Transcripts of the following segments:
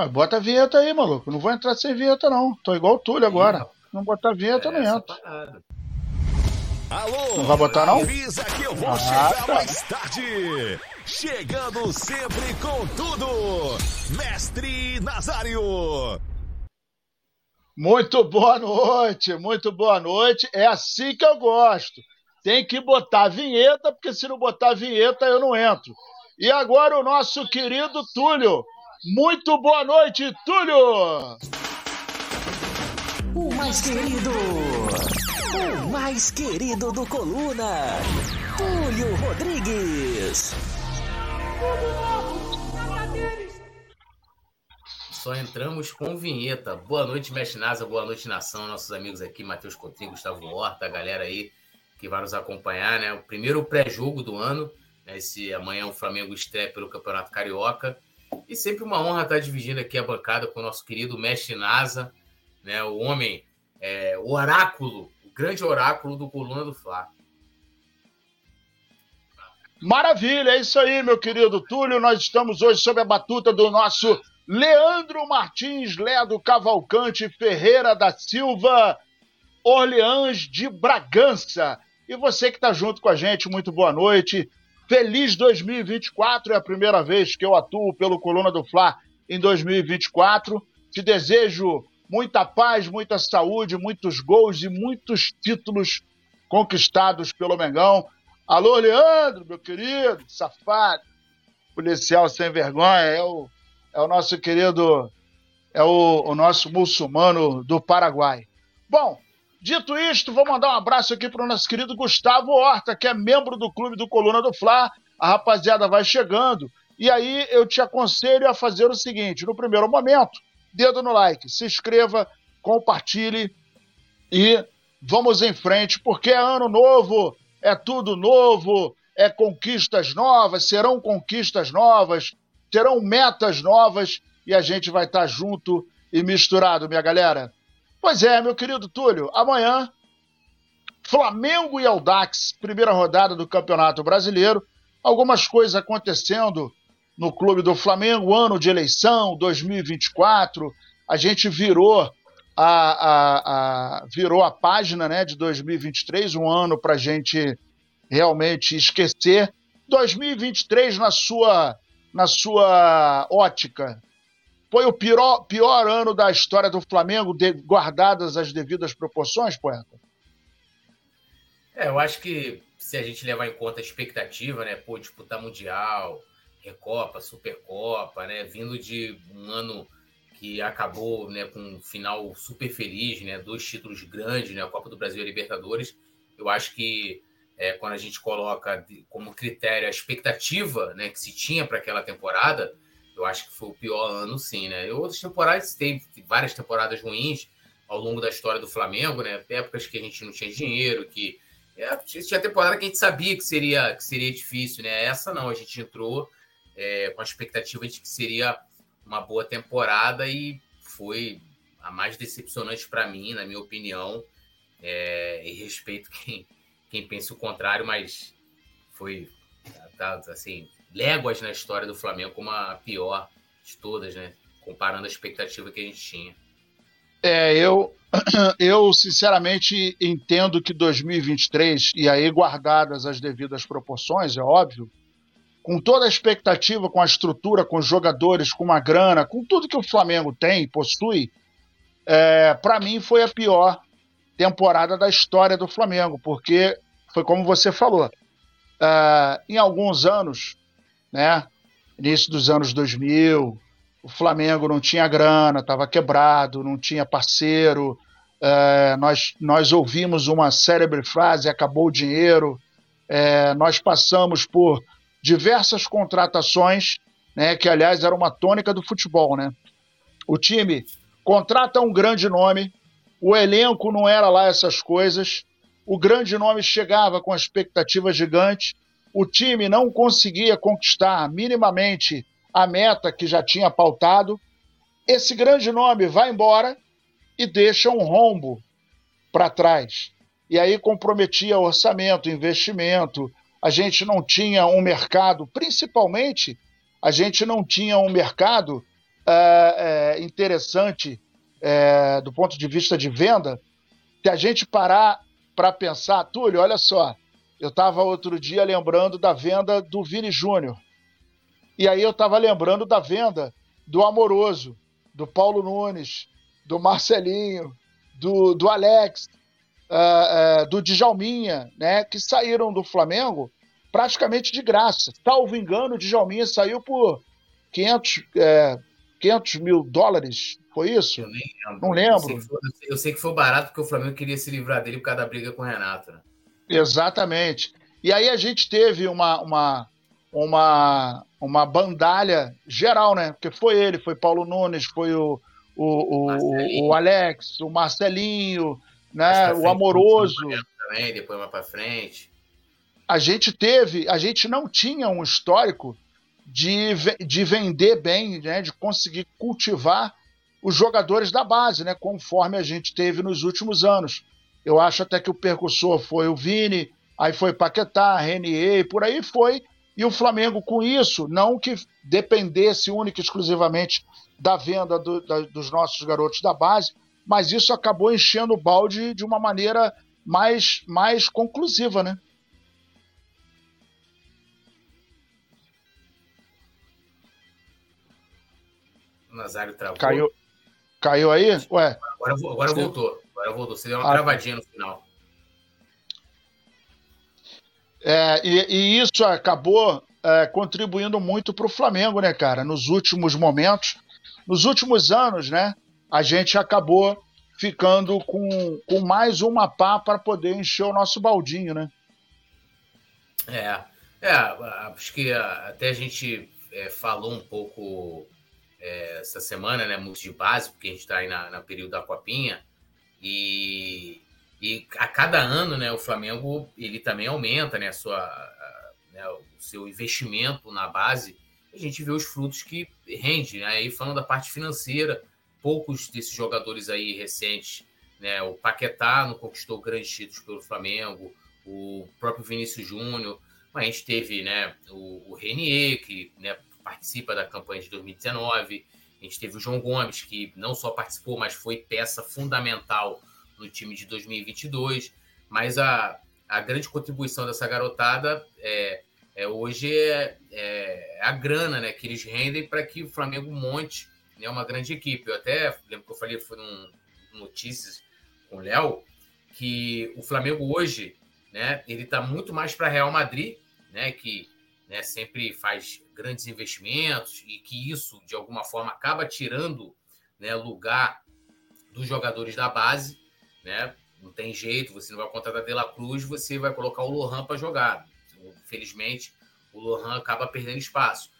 Ah, bota a vinheta aí, maluco. Não vou entrar sem vinheta, não. Tô igual o Túlio agora. Não botar vinheta, é não entro. Alô, não vai botar, não? Avisa que eu vou ah, chegar tá. mais tarde. Chegando sempre com tudo. Mestre Nazário. Muito boa noite, muito boa noite. É assim que eu gosto. Tem que botar vinheta, porque se não botar vinheta eu não entro. E agora o nosso querido Túlio. Muito boa noite, Túlio! O mais querido, o mais querido do Coluna, Túlio Rodrigues. Só entramos com vinheta. Boa noite, Mestre Nasa, boa noite, nação. Nossos amigos aqui, Matheus Coutinho, Gustavo Horta, a galera aí que vai nos acompanhar, né? O primeiro pré-jogo do ano. Né? Esse amanhã o Flamengo estreia pelo Campeonato Carioca. E sempre uma honra estar dividindo aqui a bancada com o nosso querido Mestre Nasa, né? O homem, é, o oráculo, o grande oráculo do Coluna do Fla. Maravilha, é isso aí, meu querido Túlio. Nós estamos hoje sob a batuta do nosso Leandro Martins, Ledo Cavalcante Ferreira da Silva, Orleans de Bragança. E você que está junto com a gente, muito boa noite. Feliz 2024, é a primeira vez que eu atuo pelo Coluna do Fla em 2024. Te desejo muita paz, muita saúde, muitos gols e muitos títulos conquistados pelo Mengão. Alô, Leandro, meu querido, safado, policial sem vergonha, é o, é o nosso querido, é o, o nosso muçulmano do Paraguai. Bom, Dito isto, vou mandar um abraço aqui para o nosso querido Gustavo Horta, que é membro do clube do Coluna do Fla. A rapaziada vai chegando. E aí eu te aconselho a fazer o seguinte: no primeiro momento, dedo no like, se inscreva, compartilhe e vamos em frente, porque é ano novo, é tudo novo, é conquistas novas, serão conquistas novas, terão metas novas e a gente vai estar junto e misturado, minha galera. Pois é, meu querido Túlio, amanhã, Flamengo e Aldax, primeira rodada do Campeonato Brasileiro. Algumas coisas acontecendo no clube do Flamengo, ano de eleição, 2024. A gente virou a, a, a virou a página né, de 2023, um ano para a gente realmente esquecer. 2023, na sua, na sua ótica, foi o pior, pior ano da história do Flamengo, de, guardadas as devidas proporções, poeta? É, eu acho que se a gente levar em conta a expectativa, né? Pô, disputar Mundial, Recopa, Supercopa, né? Vindo de um ano que acabou né, com um final super feliz, né? Dois títulos grandes, né? A Copa do Brasil e a Libertadores. Eu acho que é, quando a gente coloca como critério a expectativa né, que se tinha para aquela temporada, eu acho que foi o pior ano, sim, né? E outras temporadas, teve várias temporadas ruins ao longo da história do Flamengo, né? Épocas que a gente não tinha dinheiro, que. É, tinha temporada que a gente sabia que seria, que seria difícil, né? Essa não, a gente entrou é, com a expectativa de que seria uma boa temporada e foi a mais decepcionante para mim, na minha opinião. É, e respeito quem, quem pensa o contrário, mas foi tá, assim, léguas na história do Flamengo como a pior de todas, né? Comparando a expectativa que a gente tinha. É, eu, eu sinceramente entendo que 2023, e aí guardadas as devidas proporções, é óbvio, com toda a expectativa, com a estrutura, com os jogadores, com a grana, com tudo que o Flamengo tem, possui, é, para mim foi a pior temporada da história do Flamengo, porque foi como você falou. Uh, em alguns anos, né? Início dos anos 2000, o Flamengo não tinha grana, estava quebrado, não tinha parceiro. É, nós, nós ouvimos uma célebre frase: acabou o dinheiro. É, nós passamos por diversas contratações, né, que aliás era uma tônica do futebol. Né? O time contrata um grande nome, o elenco não era lá essas coisas, o grande nome chegava com expectativas gigantes o time não conseguia conquistar minimamente a meta que já tinha pautado, esse grande nome vai embora e deixa um rombo para trás. E aí comprometia orçamento, investimento. A gente não tinha um mercado, principalmente, a gente não tinha um mercado é, é, interessante é, do ponto de vista de venda, se a gente parar para pensar, Túlio, olha só, eu estava outro dia lembrando da venda do Vini Júnior. E aí eu estava lembrando da venda do Amoroso, do Paulo Nunes, do Marcelinho, do, do Alex, uh, uh, do Djalminha, né, que saíram do Flamengo praticamente de graça. Salvo engano, o Djalminha saiu por 500, é, 500 mil dólares, foi isso? Eu nem lembro. Não lembro. Eu sei, foi, eu sei, que foi barato porque o Flamengo queria se livrar dele por causa da briga com o Renato. Né? Exatamente. E aí a gente teve uma, uma, uma, uma bandalha geral, né? Porque foi ele, foi Paulo Nunes, foi o, o, o, o Alex, o Marcelinho, né? o Amoroso. Também, depois mais para frente. A gente teve, a gente não tinha um histórico de, de vender bem, né? De conseguir cultivar os jogadores da base, né? Conforme a gente teve nos últimos anos. Eu acho até que o percussor foi o Vini, aí foi Paquetá, Renier, por aí foi. E o Flamengo, com isso, não que dependesse única e exclusivamente da venda do, da, dos nossos garotos da base, mas isso acabou enchendo o balde de uma maneira mais, mais conclusiva, né? O Nazário travou. Caiu, caiu aí? Ué. Agora, agora voltou. Agora voltou. Você deu uma ah, travadinha no final. É, e, e, isso acabou é, contribuindo muito para o Flamengo, né, cara? Nos últimos momentos, nos últimos anos, né? A gente acabou ficando com, com mais uma pá para poder encher o nosso baldinho, né? É, é acho que até a gente é, falou um pouco é, essa semana, né? Muito de base, porque a gente está aí na, na período da Copinha. E, e a cada ano, né, o Flamengo ele também aumenta, né, a sua, né, o seu investimento na base. A gente vê os frutos que rende. Né? Aí falando da parte financeira, poucos desses jogadores aí recentes, né, o Paquetá não conquistou grandes títulos pelo Flamengo, o próprio Vinícius Júnior, a gente teve, né, o, o Renier que né, participa da campanha de 2019 a gente teve o João Gomes, que não só participou, mas foi peça fundamental no time de 2022. Mas a, a grande contribuição dessa garotada é, é hoje é, é, a grana né, que eles rendem para que o Flamengo monte né, uma grande equipe. Eu até lembro que eu falei, foi notícias com o Léo, que o Flamengo hoje né, ele está muito mais para Real Madrid, né, que né, sempre faz grandes investimentos e que isso, de alguma forma, acaba tirando né, lugar dos jogadores da base. Né? Não tem jeito, você não vai contratar De La Cruz, você vai colocar o Lohan para jogar. Infelizmente, o Lohan acaba perdendo espaço.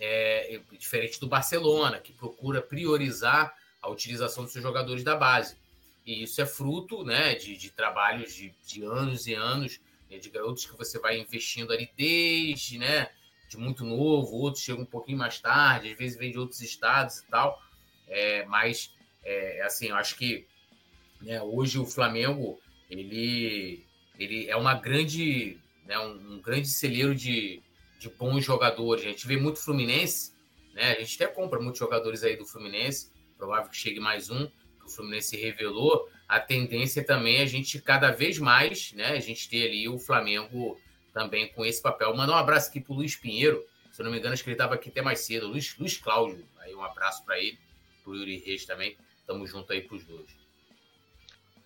É, é, diferente do Barcelona, que procura priorizar a utilização dos seus jogadores da base. E isso é fruto né, de, de trabalhos de, de anos e anos né, de garotos que você vai investindo ali desde, né, de muito novo, outros chegam um pouquinho mais tarde, às vezes vem de outros estados e tal, é, mas, é, assim, eu acho que né, hoje o Flamengo, ele, ele é uma grande, né, um, um grande celeiro de, de bons jogadores, a gente vê muito Fluminense, né, a gente até compra muitos jogadores aí do Fluminense, provável que chegue mais um, que o Fluminense revelou, a tendência também é a gente cada vez mais, né, a gente ter ali o Flamengo também com esse papel. Mandar um abraço aqui pro Luiz Pinheiro, se eu não me engano, acho que ele estava aqui até mais cedo, Luiz, Luiz Cláudio, aí um abraço para ele, pro Yuri Reis também, tamo junto aí pros dois.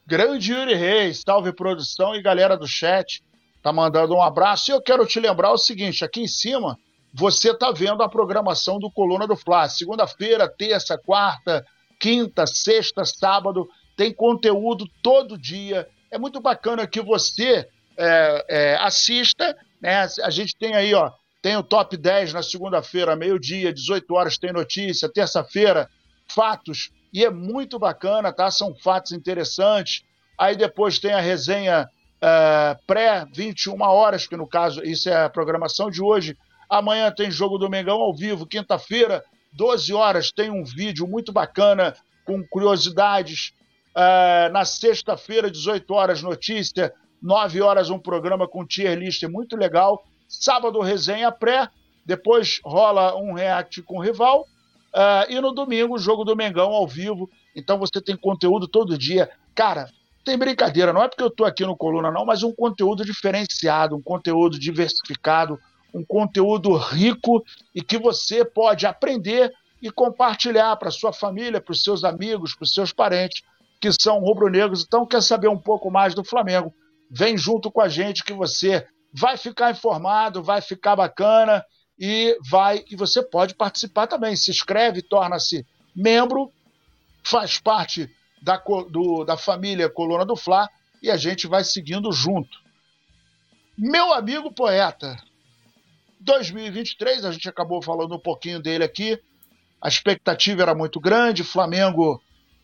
Grande Yuri Reis, salve produção e galera do chat, tá mandando um abraço. E eu quero te lembrar o seguinte, aqui em cima, você tá vendo a programação do Coluna do Fla, segunda-feira, terça, quarta, quinta, sexta, sábado, tem conteúdo todo dia. É muito bacana que você é, é, assista. Né? A gente tem aí, ó, tem o top 10 na segunda-feira, meio-dia, 18 horas tem notícia, terça-feira, fatos, e é muito bacana, tá? São fatos interessantes. Aí depois tem a resenha é, pré 21 horas, que no caso, isso é a programação de hoje. Amanhã tem jogo do Mengão ao vivo, quinta-feira, 12 horas, tem um vídeo muito bacana com curiosidades Uh, na sexta-feira, 18 horas, notícia. 9 horas, um programa com tier list muito legal. Sábado, resenha pré. Depois rola um react com o rival. Uh, e no domingo, jogo do Mengão ao vivo. Então você tem conteúdo todo dia. Cara, tem brincadeira, não é porque eu estou aqui no Coluna, não, mas um conteúdo diferenciado, um conteúdo diversificado, um conteúdo rico e que você pode aprender e compartilhar para sua família, para os seus amigos, para os seus parentes que são rubro-negros. Então, quer saber um pouco mais do Flamengo? Vem junto com a gente que você vai ficar informado, vai ficar bacana e vai e você pode participar também. Se inscreve, torna-se membro, faz parte da, do, da família Coluna do Fla e a gente vai seguindo junto. Meu amigo poeta, 2023, a gente acabou falando um pouquinho dele aqui. A expectativa era muito grande, Flamengo,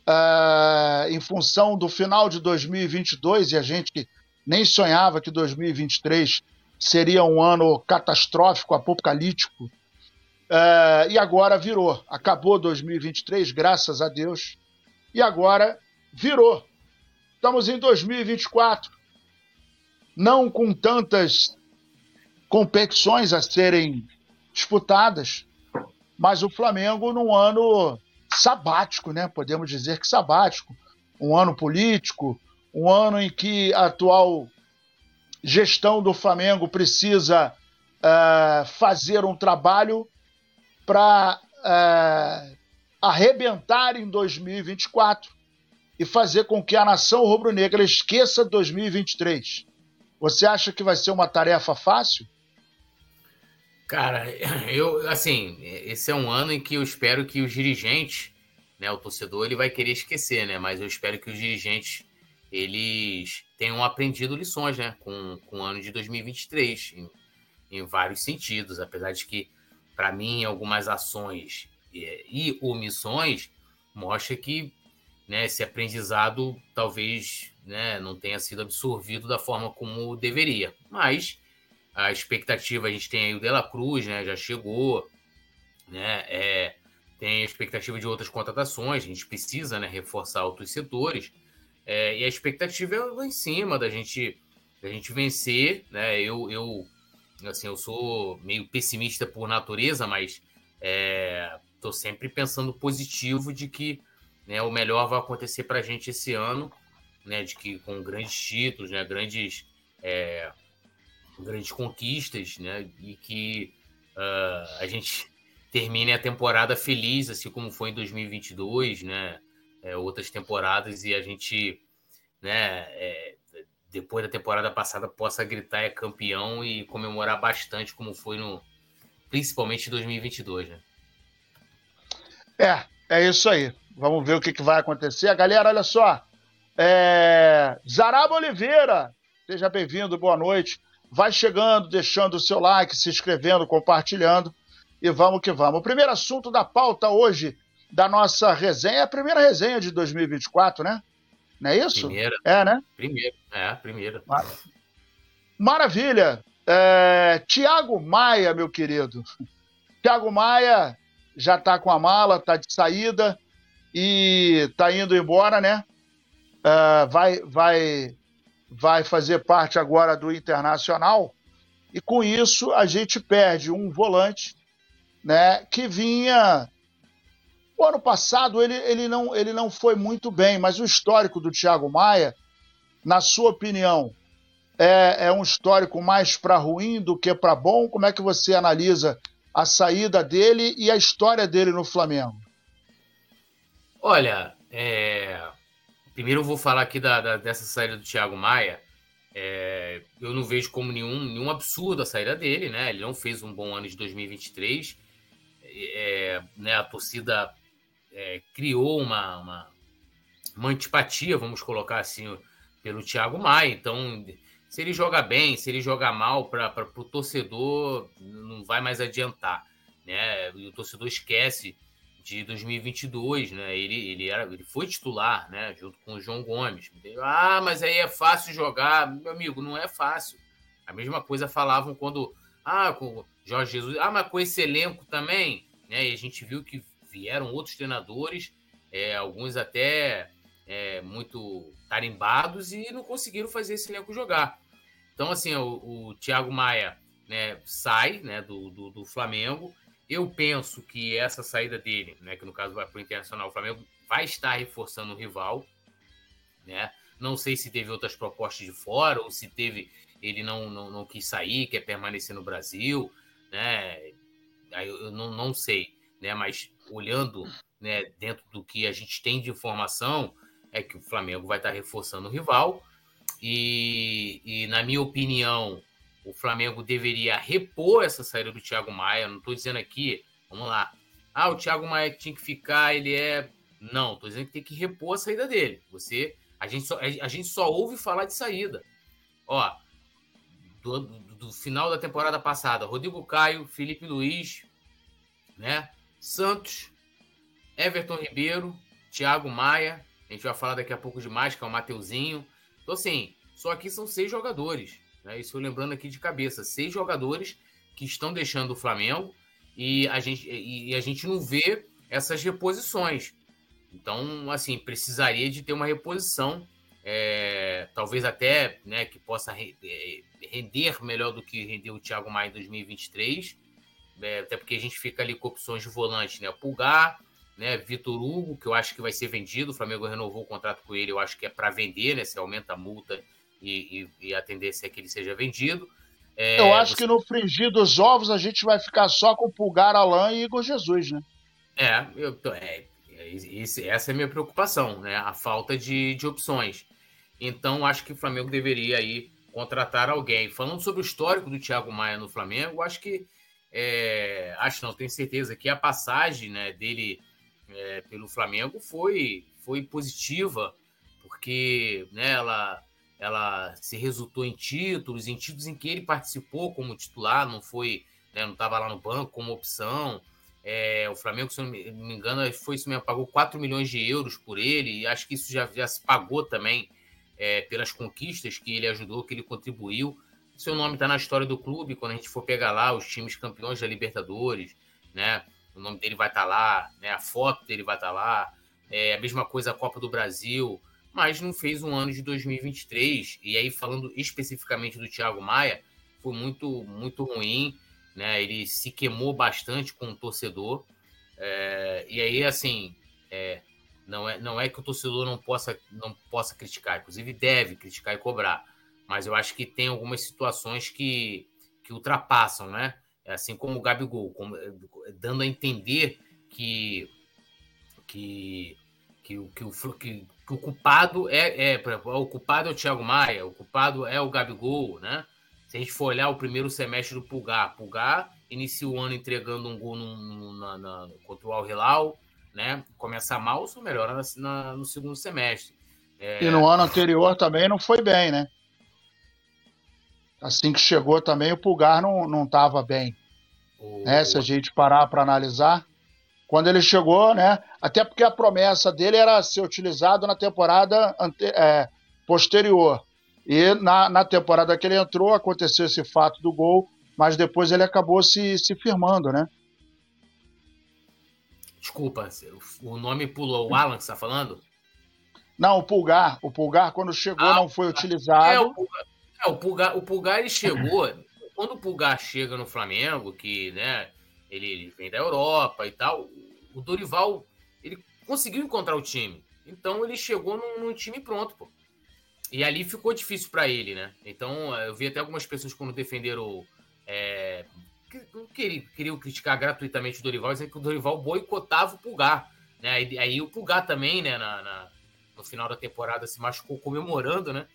uh, em função do final de 2022, e a gente nem sonhava que 2023 seria um ano catastrófico, apocalíptico. Uh, e agora virou. Acabou 2023, graças a Deus. E agora virou. Estamos em 2024. Não com tantas competições a serem disputadas, mas o Flamengo num ano sabático, né? Podemos dizer que sabático. Um ano político, um ano em que a atual gestão do Flamengo precisa uh, fazer um trabalho para uh, arrebentar em 2024 e fazer com que a nação rubro-negra esqueça 2023. Você acha que vai ser uma tarefa fácil? Cara, eu assim, esse é um ano em que eu espero que os dirigentes, né, o torcedor, ele vai querer esquecer, né? Mas eu espero que os dirigentes eles tenham aprendido lições, né, com, com o ano de 2023 em, em vários sentidos, apesar de que para mim algumas ações e, e omissões mostra que né, esse aprendizado talvez né, não tenha sido absorvido da forma como deveria, mas a expectativa, a gente tem aí o Dela Cruz, né? Já chegou, né? É, tem a expectativa de outras contratações, a gente precisa né, reforçar outros setores. É, e a expectativa é lá em cima da gente, da gente vencer, né? Eu, eu, assim, eu sou meio pessimista por natureza, mas é, sempre pensando positivo de que né, o melhor vai acontecer para a gente esse ano, né? De que com grandes títulos, né? Grandes é, grandes conquistas, né? E que uh, a gente termine a temporada feliz, assim como foi em 2022, né? É, outras temporadas e a gente, né? É, depois da temporada passada possa gritar é campeão e comemorar bastante como foi no principalmente em 2022, né? É, é isso aí. Vamos ver o que, que vai acontecer. Galera, olha só. É... Zaraba Oliveira, seja bem-vindo, boa noite. Vai chegando, deixando o seu like, se inscrevendo, compartilhando e vamos que vamos. O primeiro assunto da pauta hoje da nossa resenha é a primeira resenha de 2024, né? Não é isso? Primeira. É, né? Primeiro, é, primeira. Mar... Maravilha. É... Tiago Maia, meu querido. Tiago Maia já está com a mala, está de saída e está indo embora, né? Uh, vai, vai vai fazer parte agora do Internacional, e com isso a gente perde um volante né, que vinha. O ano passado ele, ele, não, ele não foi muito bem, mas o histórico do Thiago Maia, na sua opinião, é, é um histórico mais para ruim do que para bom? Como é que você analisa a saída dele e a história dele no Flamengo? Olha, é, Primeiro eu vou falar aqui da, da dessa saída do Thiago Maia. É, eu não vejo como nenhum, nenhum absurdo a saída dele, né? Ele não fez um bom ano de 2023. É, né, a torcida é, criou uma, uma, uma, antipatia, vamos colocar assim, pelo Thiago Maia. Então, se ele joga bem, se ele joga mal, para o torcedor não vai mais adiantar. Né? E o torcedor esquece de 2022, né? Ele, ele, era, ele foi titular, né? Junto com o João Gomes. Ah, mas aí é fácil jogar. Meu amigo, não é fácil. A mesma coisa falavam quando. Ah, com Jorge Jesus. Ah, mas com esse elenco também. Né? E a gente viu que vieram outros treinadores, é, alguns até é, muito tarimbados, e não conseguiram fazer esse elenco jogar. Então, assim, o, o Thiago Maia né, sai né, do, do, do Flamengo Eu penso que essa saída dele, né, que no caso vai para o Internacional, o Flamengo vai estar reforçando o rival, né? Não sei se teve outras propostas de fora ou se teve ele não, não, não quis sair, quer permanecer no Brasil, né? Eu não, não sei, né? Mas olhando né, dentro do que a gente tem de informação, é que o Flamengo vai estar reforçando o rival. E, e na minha opinião, o Flamengo deveria repor essa saída do Thiago Maia. Não estou dizendo aqui, vamos lá. Ah, o Thiago Maia tinha que ficar, ele é. Não, estou dizendo que tem que repor a saída dele. Você, a gente só, a gente só ouve falar de saída. Ó, do, do, do final da temporada passada, Rodrigo Caio, Felipe Luiz, né? Santos, Everton Ribeiro, Thiago Maia. A gente vai falar daqui a pouco de mais, que é o Mateuzinho. Então, assim, só aqui são seis jogadores. Né? Isso lembrando aqui de cabeça. Seis jogadores que estão deixando o Flamengo e a gente, e a gente não vê essas reposições. Então, assim, precisaria de ter uma reposição, é, talvez até né, que possa é, render melhor do que rendeu o Thiago Maia em 2023, é, até porque a gente fica ali com opções de volante, né? Pulgar, né? Vitor Hugo, que eu acho que vai ser vendido, o Flamengo renovou o contrato com ele, eu acho que é para vender, né? Se aumenta a multa e, e, e, a tendência é que ele seja vendido. É, eu acho você... que no fringir dos ovos a gente vai ficar só com Pulgar, Alain e Igor Jesus, né? É, eu, é, é essa é a minha preocupação, né? A falta de, de opções. Então, acho que o Flamengo deveria aí contratar alguém. Falando sobre o histórico do Thiago Maia no Flamengo, acho que é, acho não, tenho certeza que a passagem né, dele é, pelo Flamengo foi, foi positiva, porque né, ela, ela se resultou em títulos, em títulos em que ele participou como titular, não foi, né, não estava lá no banco como opção. É, o Flamengo, se não me engano, foi isso mesmo, pagou 4 milhões de euros por ele, e acho que isso já, já se pagou também é, pelas conquistas que ele ajudou, que ele contribuiu. Seu nome está na história do clube, quando a gente for pegar lá os times campeões da Libertadores, né? O nome dele vai estar tá lá, né? A foto dele vai estar tá lá. É a mesma coisa a Copa do Brasil, mas não fez um ano de 2023. E aí, falando especificamente do Thiago Maia, foi muito, muito ruim, né? Ele se queimou bastante com o torcedor. É, e aí, assim, é, não, é, não é que o torcedor não possa, não possa criticar, inclusive deve criticar e cobrar mas eu acho que tem algumas situações que, que ultrapassam, né? É assim como o Gabigol, como, dando a entender que, que, que, que, o, que, que o culpado é, é, o culpado é o Thiago Maia, o culpado é o Gabigol, né? Se a gente for olhar o primeiro semestre do Pulgar, Pulgar inicia o ano entregando um gol no, no, na, na, contra o Al Hilal, né? Começa mal, só melhora na, no segundo semestre. É... E no ano anterior também não foi bem, né? assim que chegou também, o Pulgar não estava bem. Oh. Né? Se a gente parar para analisar, quando ele chegou, né? Até porque a promessa dele era ser utilizado na temporada ante, é, posterior. E na, na temporada que ele entrou, aconteceu esse fato do gol, mas depois ele acabou se, se firmando, né? Desculpa, o nome pulou. O Alan que está falando? Não, o Pulgar. O Pulgar, quando chegou, ah, não foi utilizado. É, o Pulgar. É, o Pulgar, o Pulgar ele chegou. quando o Pulgar chega no Flamengo, que né, ele, ele vem da Europa e tal, o Dorival ele conseguiu encontrar o time. Então ele chegou num, num time pronto, pô. E ali ficou difícil para ele, né? Então eu vi até algumas pessoas quando defenderam. É, queriam, queriam criticar gratuitamente o Dorival, dizendo que o Dorival boicotava o Pulgar. Né? Aí, aí o Pulgar também, né, na, na, no final da temporada, se machucou comemorando, né?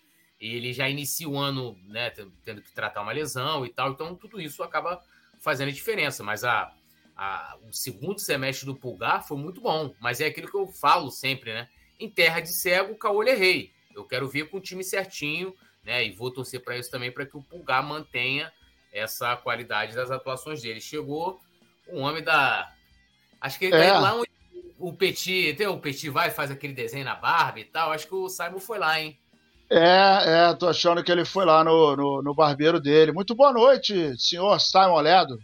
e ele já inicia o ano né, tendo que tratar uma lesão e tal, então tudo isso acaba fazendo a diferença. Mas a, a, o segundo semestre do Pulgar foi muito bom, mas é aquilo que eu falo sempre, né? Em terra de cego, caolho é rei. Eu quero ver com o time certinho, né? E vou torcer para isso também, para que o Pulgar mantenha essa qualidade das atuações dele. Chegou o homem da. Acho que ele é. tá lá onde o Petit, o Petit vai faz aquele desenho na barba e tal. Acho que o Simon foi lá, hein? É, é, tô achando que ele foi lá no, no, no barbeiro dele. Muito boa noite, senhor Simon Ledo.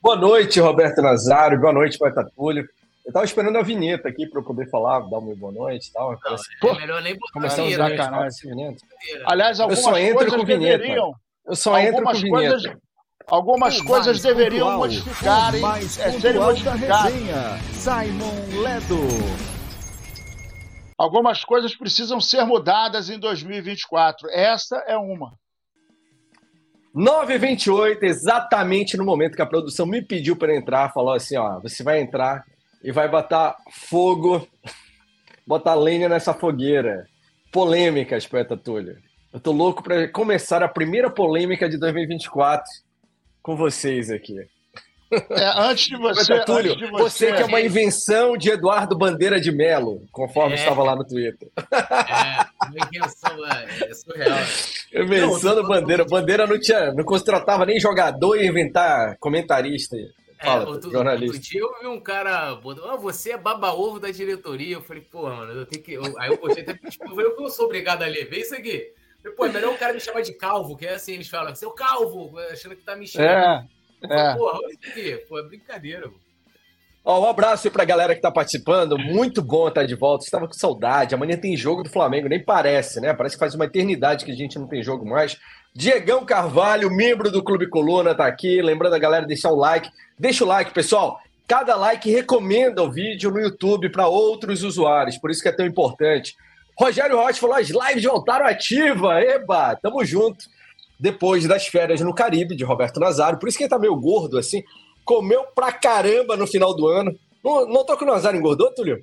Boa noite, Roberto Nazário. Boa noite, Poeta Túlio. Eu tava esperando a vinheta aqui para eu poder falar, dar uma boa noite e tal. Não, Pô, é melhor nem botar Começamos a sacanagem. Aliás, algumas eu só entro com vinheta. Eu só entro com vinheta. Algumas O coisas mais deveriam pontual, modificarem, é, serem da modificadas. resenha, Simon Ledo. Algumas coisas precisam ser mudadas em 2024. Essa é uma. 9h28, exatamente no momento que a produção me pediu para entrar, falou assim: ó, você vai entrar e vai botar fogo, botar lenha nessa fogueira. Polêmicas, poeta Túlio. Eu tô louco para começar a primeira polêmica de 2024 com vocês aqui. É, antes de você. Poeta Túlio, antes de você que é uma invenção de Eduardo Bandeira de Melo, conforme É. estava lá no Twitter. É, uma invenção é, é surreal. Invenção do Bandeira. Bandeira não tinha, não contratava nem jogador e inventar comentarista. Fala, é, outro, jornalista. outro dia eu vi um cara ah, você é baba-ovo da diretoria. Eu falei, pô, mano, eu tenho que. eu- aí eu gostei até tipo, eu falei, eu não sou obrigado a ler, vê isso aqui. Falei, pô, é melhor o cara me chamar de calvo, que é assim, eles falam, seu calvo, achando que tá me xingando. É, é. Porra, pô, é brincadeira, mano. Ó, um abraço aí pra galera que tá participando. Muito bom estar de volta. Estava com saudade. Amanhã tem jogo do Flamengo, nem parece, né? Parece que faz uma eternidade que a gente não tem jogo mais. Diegão Carvalho, membro do Clube Coluna, tá aqui. Lembrando a galera de deixar o like. Deixa o like, pessoal. Cada like recomenda o vídeo no YouTube para outros usuários, por isso que é tão importante. Rogério Rocha falou: as lives voltaram ativa. Eba, tamo junto. Depois das férias no Caribe de Roberto Nazário, por isso que ele tá meio gordo assim. Comeu pra caramba no final do ano. Não, não tô que o Nazário engordou, Túlio?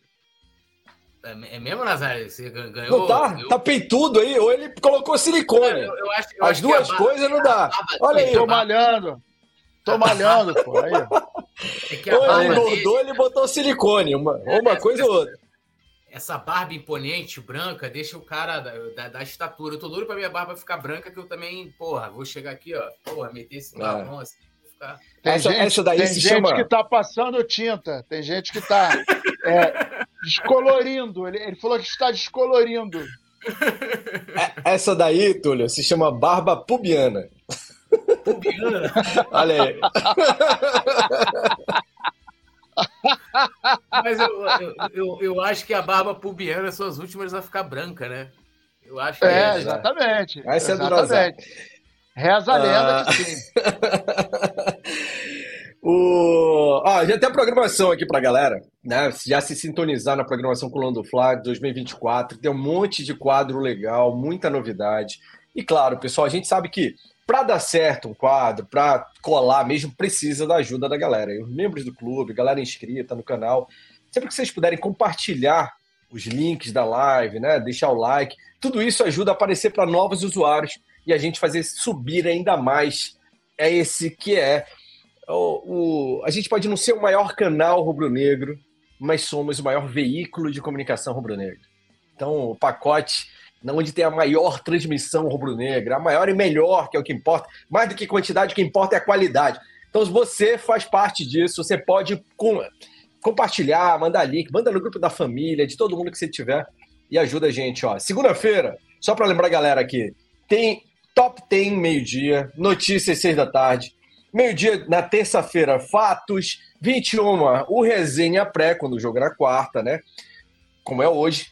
É é mesmo, Nazário? Você gan- ganhou? Não tá? eu- Tá peitudo aí, ou ele colocou silicone. eu- eu acho- eu As duas barba- coisas não dá. Olha aí, Tô malhando. Tô malhando, pô. Aí, é que a Ou ele engordou, dele- ele botou silicone. Uma, ou uma coisa ou outra. Essa barba imponente, branca, deixa o cara da, da, da estatura. Eu tô doido pra minha barba ficar branca, que eu também, porra, vou chegar aqui, ó, porra, meter esse marrom assim, ficar... Essa- gente, essa daí tem se gente chama- que tá passando tinta. Tem gente que tá é, descolorindo. Ele, ele falou que está descolorindo. É- Essa daí, Túlio, se chama barba pubiana. Pubiana. Olha aí. Mas eu, eu, eu, eu acho que a barba pubiana são as últimas a ficar branca, né? Eu acho que É, né? exatamente. Essa é do exatamente. Reza a lenda Ah. que sim. O... Ah, já tem a programação aqui pra galera, né? Já se sintonizar na programação Coluna do Fla 2024. Tem um monte de quadro legal, muita novidade. E claro, pessoal, a gente sabe que para dar certo um quadro, para colar mesmo, precisa da ajuda da galera. E os membros do clube, galera inscrita no canal, sempre que vocês puderem compartilhar os links da live, né? Deixar o like, tudo isso ajuda a aparecer para novos usuários e a gente fazer subir ainda mais. É esse que é o, o- a gente pode não ser o maior canal rubro-negro, mas somos o maior veículo de comunicação rubro-negra. Então, o pacote onde tem a maior transmissão rubro-negra, a maior e melhor, que é o que importa. Mais do que quantidade, o que importa é a qualidade. Então, se você faz parte disso, você pode com- compartilhar, mandar link, manda no grupo da família, de todo mundo que você tiver e ajuda a gente. ó. Segunda-feira, só para lembrar a galera aqui, tem Top 10 meio-dia, notícias seis da tarde. Meio-dia na terça-feira, fatos. 21, o resenha pré, quando o jogo era quarta, né? Como é hoje.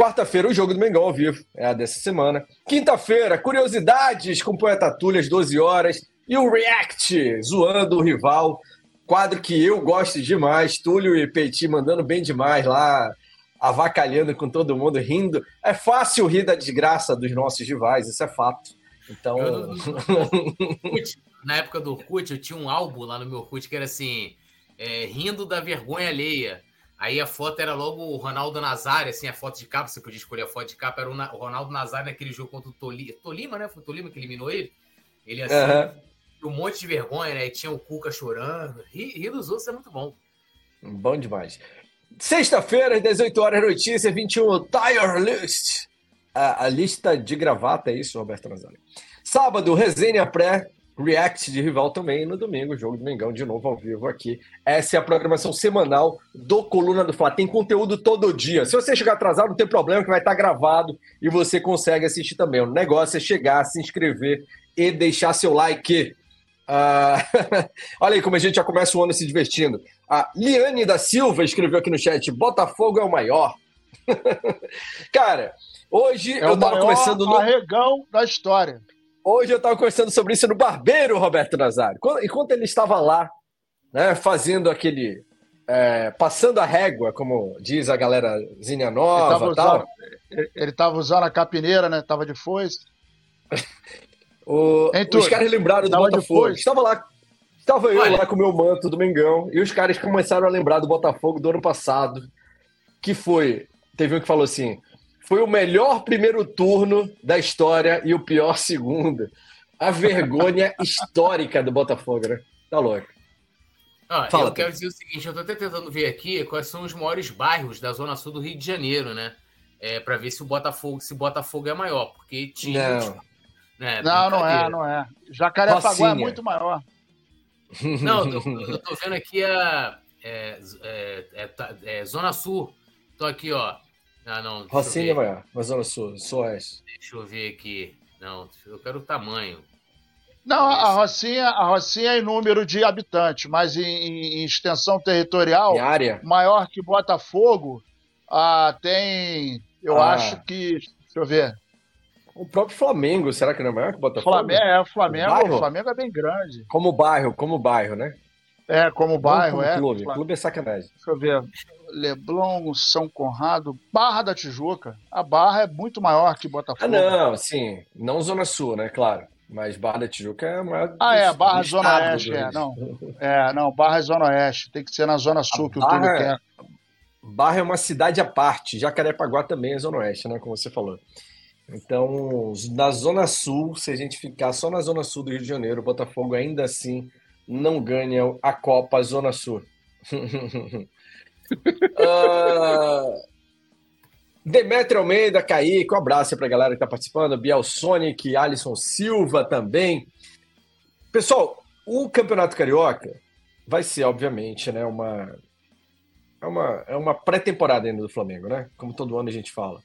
Quarta-feira, o jogo do Mengão ao vivo, é a dessa semana. Quinta-feira, curiosidades com o Poeta Túlio às 12 horas. E o React, zoando o rival. Quadro que eu gosto demais. Túlio e Petit mandando bem demais lá, avacalhando com todo mundo, rindo. É fácil rir da desgraça dos nossos rivais, isso é fato. Então, Eu na época do Orkut, eu tinha um álbum lá no meu Orkut que era assim, é, rindo da vergonha alheia. Aí a foto era logo o Ronaldo Nazário, assim, a foto de capa, você podia escolher a foto de capa, era o, Na- o Ronaldo Nazário naquele jogo contra o Tolima, Tolima, né? Foi o Tolima que eliminou ele. Ele assim, Aham. um monte de vergonha, né? E tinha o Cuca chorando. Rir, rir dos outros é muito bom. Bom demais. Sexta-feira, às 18 horas, notícia 21, Tire List. A, a lista de gravata, é isso, Roberto Nazário. Sábado, resenha pré, react de rival também. No domingo, jogo do Mengão, de novo ao vivo aqui. Essa é a programação semanal do Coluna do Fla. Tem conteúdo todo dia. Se você chegar atrasado, não tem problema, que vai estar gravado e você consegue assistir também. O negócio é chegar, se inscrever e deixar seu like. Ah, olha aí como a gente já começa o ano se divertindo. A Liane da Silva escreveu aqui no chat: Botafogo é o maior. Cara, hoje É eu o tava começando no. arregão da história. Hoje eu estava conversando sobre isso no barbeiro, Roberto Nazário. Enquanto ele estava lá, né, fazendo aquele. É, passando a régua, como diz a galera Zinha Nova tal. ele estava usando a capineira, né? Tava de foice. o, os caras lembraram do Botafogo. Estava lá. Estava eu Olha. lá com o meu manto do Mengão. E os caras começaram a lembrar do Botafogo do ano passado. Que foi. Teve um que falou assim: foi o melhor primeiro turno da história e o pior segundo. A vergonha histórica do Botafogo, né? Tá louco. Ah, Fala, eu quero dizer o seguinte, eu tô até tentando ver aqui quais são os maiores bairros da Zona Sul do Rio de Janeiro, né? É, para ver se o Botafogo, se Botafogo é maior, porque tinha. Não, né, não, não é, não é. Jacarepaguá é muito maior. Não, eu, eu tô vendo aqui a é, é, é, é Zona Sul. Tô aqui, ó. Ah, não. Rocinha é maior, mas Zona Sul, Sul Oeste. Deixa eu ver aqui. Não, eu quero o tamanho. Não, a Rocinha, a Rocinha é em número de habitantes, mas em, em extensão territorial, em área. maior que Botafogo, ah, tem, eu ah. acho que, deixa eu ver. O próprio Flamengo, será que não é maior que o Botafogo? Flamengo, é, o Flamengo, o Flamengo é bem grande. Como bairro, como bairro, né? É, como bairro, como é. Clube. clube é sacanagem. Deixa eu ver. Leblon, São Conrado, Barra da Tijuca. A Barra é muito maior que Botafogo. Ah, não, sim. Não Zona Sul, né? Claro. Mas Barra da Tijuca é maior. Ah, é, Barra Zona Oeste, é. Não. É, não, Barra é Zona Oeste. Tem que ser na Zona Sul a que Barra, o Túlio quer. Barra é uma cidade à parte. Jacarepaguá também é Zona Oeste, né? Como você falou. Então, na Zona Sul, se a gente ficar só na Zona Sul do Rio de Janeiro, o Botafogo ainda assim não ganha a Copa Zona Sul. uh, Demetrio Almeida, Kaique, um abraço para a galera que está participando, Biel Sonic, Alisson Silva também. Pessoal, o Campeonato Carioca vai ser, obviamente, né, uma, é uma, é uma pré-temporada ainda do Flamengo, né? Como todo ano a gente fala.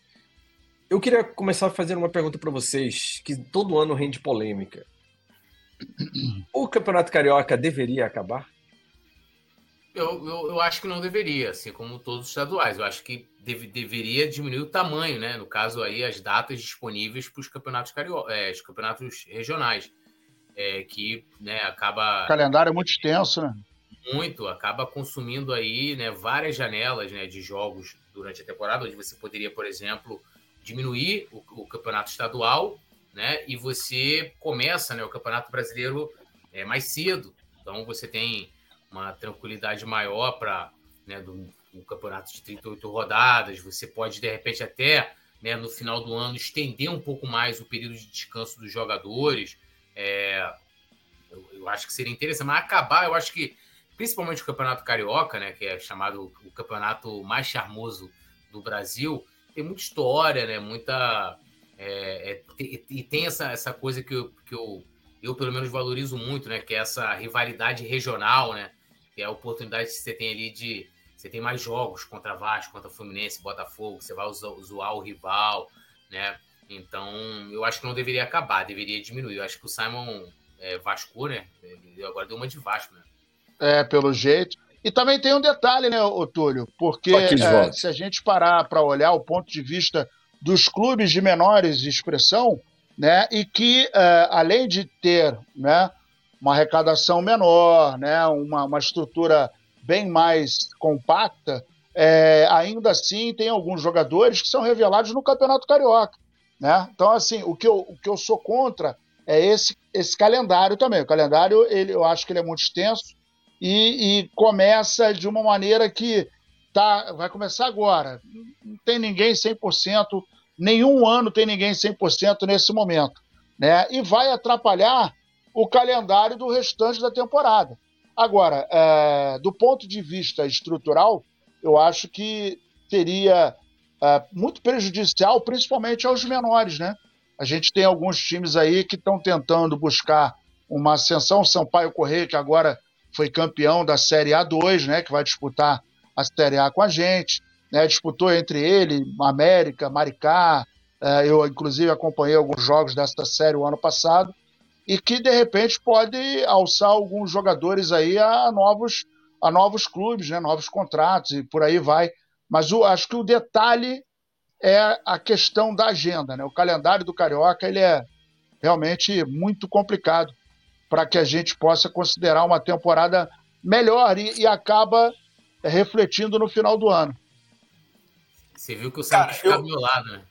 Eu queria começar fazendo uma pergunta para vocês, que todo ano rende polêmica. O Campeonato Carioca deveria acabar? Eu, eu, eu, acho que não deveria, assim como todos os estaduais. Eu acho que deve, deveria diminuir o tamanho, né? No caso aí, as datas disponíveis para os campeonatos carioca, é, os campeonatos regionais. É, que né, acaba. O calendário é muito extenso, né? Muito, acaba consumindo aí né, várias janelas né, de jogos durante a temporada, onde você poderia, por exemplo, diminuir o, o campeonato estadual né? E você começa né, o Campeonato Brasileiro é, mais cedo. Então você tem uma tranquilidade maior para né, do, um campeonato de 38 rodadas. Você pode, de repente, até né, no final do ano estender um pouco mais o período de descanso dos jogadores. É, eu, eu, acho que seria interessante, mas acabar, eu acho que principalmente o Campeonato Carioca, né, que é chamado o campeonato mais charmoso do Brasil, tem muita história, né, muita é, é, e tem essa, essa coisa que, eu, que eu, eu, pelo menos, valorizo muito, né? Que é essa rivalidade regional, né? Que é a oportunidade que você tem ali de. Você tem mais jogos contra Vasco, contra Fluminense, Botafogo, você vai zoar o rival, né? Então, eu acho que não deveria acabar, deveria diminuir. Eu acho que o Simon é, Vasco, né? Ele agora deu uma de Vasco, né? É, pelo jeito. E também tem um detalhe, né, Otúlio? Porque é, se a gente parar para olhar o ponto de vista dos clubes de menores expressão, né, e que, é, além de ter né, uma arrecadação menor, né, uma, uma estrutura bem mais compacta, é, ainda assim tem alguns jogadores que são revelados no Campeonato Carioca. Né? Então, assim, o que, eu, o que eu sou contra é esse, esse calendário também. O calendário, ele, eu acho que ele é muito extenso e, e começa de uma maneira que tá, vai começar agora. Não tem ninguém 100%, nenhum ano tem ninguém 100% nesse momento. Né? E vai atrapalhar o calendário do restante da temporada. Agora, é, do ponto de vista estrutural, eu acho que seria é, muito prejudicial, principalmente aos menores, né? A gente tem alguns times aí que estão tentando buscar uma ascensão. Sampaio Correia, que agora foi campeão da Série A2, né? Que vai disputar a Série A com a gente. Né? Disputou entre ele, América, Maricá. É, eu, inclusive, acompanhei alguns jogos dessa série o ano passado. E que, de repente, pode alçar alguns jogadores aí a novos, a novos clubes, né? novos contratos e por aí vai. Mas o, acho que o detalhe é a questão da agenda. Né? O calendário do Carioca ele é realmente muito complicado para que a gente possa considerar uma temporada melhor e, e acaba refletindo no final do ano. Você viu que o ficava eu... do meu lado, né?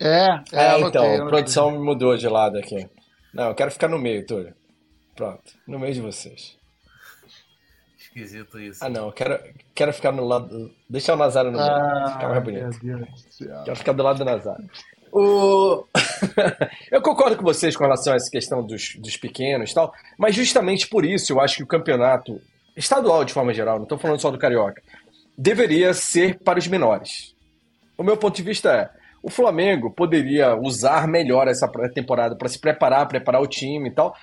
É, é, é então, a produção me mudou de lado aqui. Não, eu quero ficar no meio, Túlio. Pronto, no meio de vocês. Esquisito isso. Ah, não, eu quero, quero ficar no lado. Deixa o Nazário no meio, ah, ficar mais bonito. Quero ficar do lado do Nazário. O... eu concordo com vocês com relação a essa questão dos, dos pequenos e tal, mas justamente por isso eu acho que o campeonato estadual, de forma geral, não estou falando só do Carioca, deveria ser para os menores. O meu ponto de vista é: o Flamengo poderia usar melhor essa temporada para se preparar, preparar o time e tal,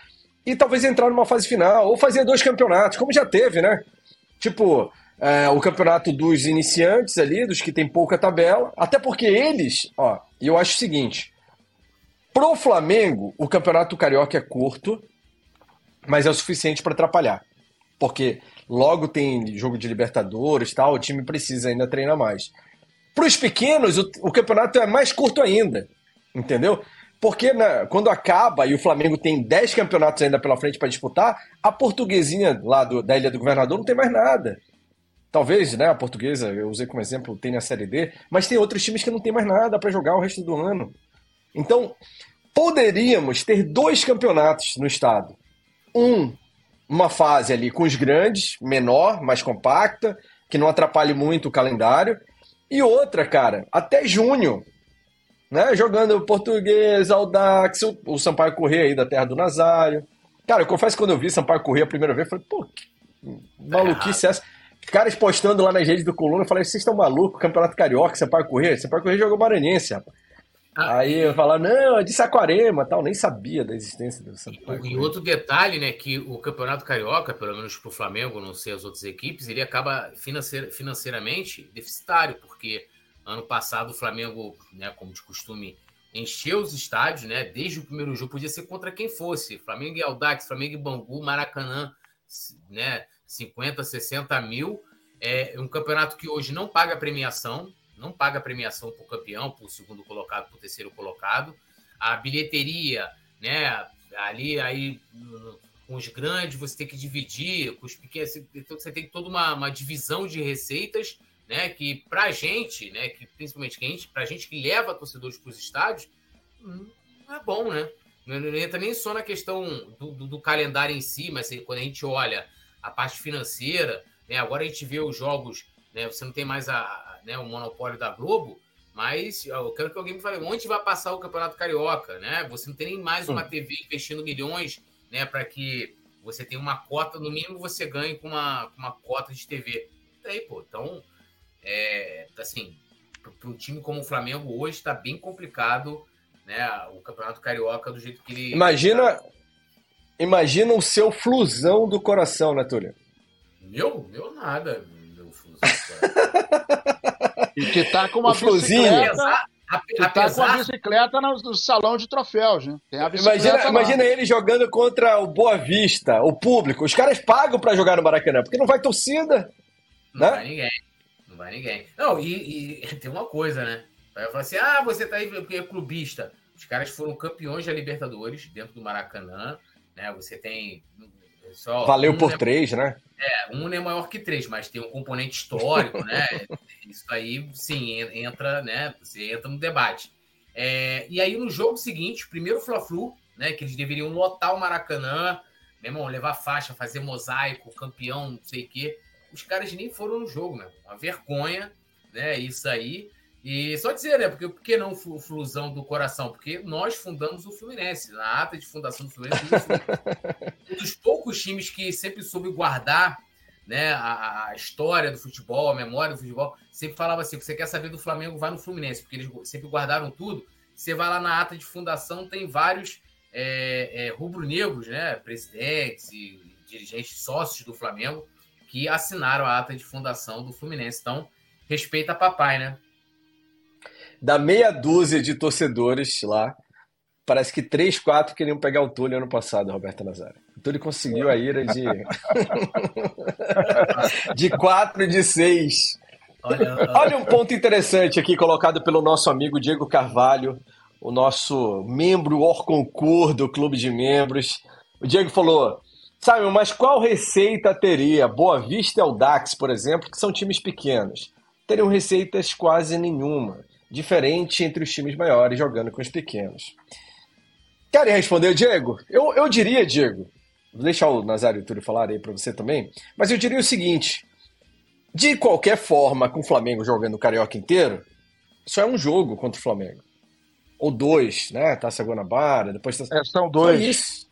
e talvez entrar numa fase final, ou fazer dois campeonatos, como já teve, né? Tipo, é, o campeonato dos iniciantes ali, dos que tem pouca tabela, até porque eles, ó, eu acho o seguinte: pro Flamengo, o campeonato carioca é curto, mas é o suficiente para atrapalhar. Porque logo tem jogo de Libertadores tal, o time precisa ainda treinar mais. Para os pequenos, o, o, campeonato é mais curto ainda, entendeu? Porque né, quando acaba e o Flamengo tem 10 campeonatos ainda pela frente para disputar, a portuguesinha lá do, da Ilha do Governador não tem mais nada. Talvez, né, a portuguesa, eu usei como exemplo, tem na Série D, mas tem outros times que não tem mais nada para jogar o resto do ano. Então, poderíamos ter dois campeonatos no estado. Um, uma fase ali com os grandes, menor, mais compacta, que não atrapalhe muito o calendário, e outra, cara, até junho, né? Jogando português, Aldax, o, o Sampaio Corrêa aí da terra do Nazário. Cara, eu confesso que quando eu vi Sampaio Corrêa a primeira vez, eu falei, pô, que maluquice é essa? Caras postando lá nas redes do Coluna, eu falei, vocês estão malucos, Campeonato Carioca, Sampaio Corrêa? Sampaio Corrêa jogou Maranhense, rapaz. Aí eu falava, não, é de Saquarema tal, nem sabia da existência do Sampaio. E outro detalhe, né, que o Campeonato Carioca, pelo menos para o Flamengo, não sei as outras equipes, ele acaba financeir, financeiramente deficitário, porque ano passado o Flamengo, né, como de costume, encheu os estádios, né, desde o primeiro jogo, podia ser contra quem fosse, Flamengo e Aldax, Flamengo e Bangu, Maracanã, né, 50, 60 mil, é um campeonato que hoje não paga premiação, não paga premiação para o campeão, para o segundo colocado, para o terceiro colocado. A bilheteria, né? Ali aí com os grandes você tem que dividir, com os pequenos então você tem toda uma, uma divisão de receitas, né? Que para a gente, né? Que principalmente que para a gente que leva torcedores para os estádios, hum, não é bom, né? Não entra nem só na questão do, do, do calendário em si, mas quando a gente olha a parte financeira, né? Agora a gente vê os jogos, né? Você não tem mais a, né, o monopólio da Globo, mas eu quero que alguém me fale onde vai passar o Campeonato Carioca, né? Você não tem nem mais uma. TV investindo milhões, né, para que você tenha uma cota, no mínimo você ganhe com uma, uma cota de TV. Tem, pô. Então, é, assim, para um time como o Flamengo hoje está bem complicado, né? O Campeonato Carioca do jeito que ele. Imagina, imagina o seu flusão do coração, né, Túlio? Meu, meu nada. E que tá com uma bicicleta. que tá com a bicicleta no, salão de troféus, né? imagina, imagina ele jogando contra o Boa Vista, o público. Os caras pagam para jogar no Maracanã, porque não vai torcida. Não né? vai ninguém. Não vai ninguém. Não, e, e tem uma coisa, né? Vai falar assim: ah, você tá aí porque é clubista. Os caras foram campeões da Libertadores dentro do Maracanã. Né? Você tem só Valeu um por é, três, né? É, um é maior que três, mas tem um componente histórico, né? Isso aí, sim, entra, né? Você entra no debate. É, e aí, no jogo seguinte, primeiro Fla-Flu, né? Que eles deveriam lotar o Maracanã, meu irmão, levar faixa, fazer mosaico, campeão, não sei o quê. Os caras nem foram no jogo, meu. Uma vergonha, né? Isso aí. E só dizer, né? Porque, por que não o Flusão do Coração? Porque nós fundamos o Fluminense. Na ata de fundação do Fluminense, um dos poucos times que sempre soube guardar né, a, a, história do futebol, a memória do futebol, sempre falava assim: você quer saber do Flamengo, vai no Fluminense, porque eles sempre guardaram tudo. Você vai lá na ata de fundação, tem vários é, é, rubro-negros, né, presidentes e dirigentes sócios do Flamengo, que assinaram a ata de fundação do Fluminense. Então, respeita a papai, né? Da meia dúzia de torcedores lá, parece que três, quatro queriam pegar o Túlio ano passado, Roberto Nazário. O Túlio conseguiu a ira de. de quatro de seis. Olha, olha um ponto interessante aqui colocado pelo nosso amigo Diego Carvalho. o nosso membro Orconcur do clube de membros. O Diego falou: Simon, mas qual receita teria Boa Vista e Audax, por exemplo, que são times pequenos? Teriam receitas quase nenhuma, diferente entre os times maiores jogando com os pequenos. Querem responder, Diego? Eu, eu diria, Diego, vou deixar o Nazário Túlio falar aí para você também, mas eu diria o seguinte: de qualquer forma, com o Flamengo jogando o Carioca inteiro, só é um jogo contra o Flamengo. Ou dois, né? Taça Guanabara, depois taça... É, são dois. Só isso.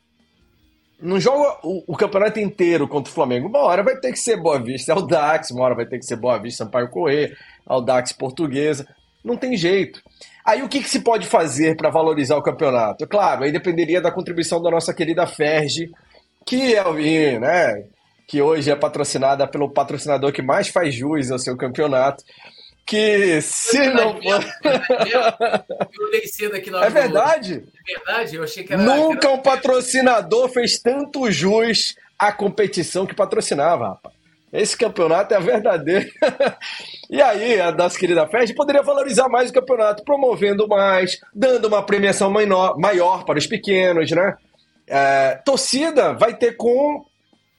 Não joga o, o, campeonato inteiro contra o Flamengo. Uma hora vai ter que ser Boa Vista Aldax, uma hora vai ter que ser Boa Vista Sampaio Corrêa, Aldax Portuguesa. Não tem jeito. Aí o que, que se pode fazer para valorizar o campeonato? Claro, aí dependeria da contribuição da nossa querida Ferge, que é o né? Que hoje é patrocinada pelo patrocinador que mais faz jus ao seu campeonato. Que se não for. Eu olhei cedo aqui na É verdade? É verdade, eu achei que era. Nunca um patrocinador fez tanto jus à competição que patrocinava, rapaz. Esse campeonato é verdadeiro. e aí, a nossa querida Fed poderia valorizar mais o campeonato, promovendo mais, dando uma premiação maior, para os pequenos, né? É, torcida vai ter com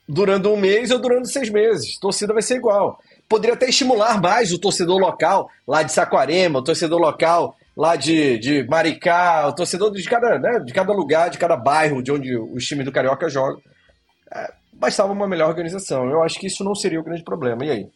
durando um mês ou durante seis meses. Torcida vai ser igual. Poderia até estimular mais o torcedor local, lá de Saquarema, o torcedor local lá de, de Maricá, o torcedor de cada, né, de cada lugar, de cada bairro de onde os times do Carioca jogam. É, bastava uma melhor organização. Eu acho que isso não seria o grande problema. E aí?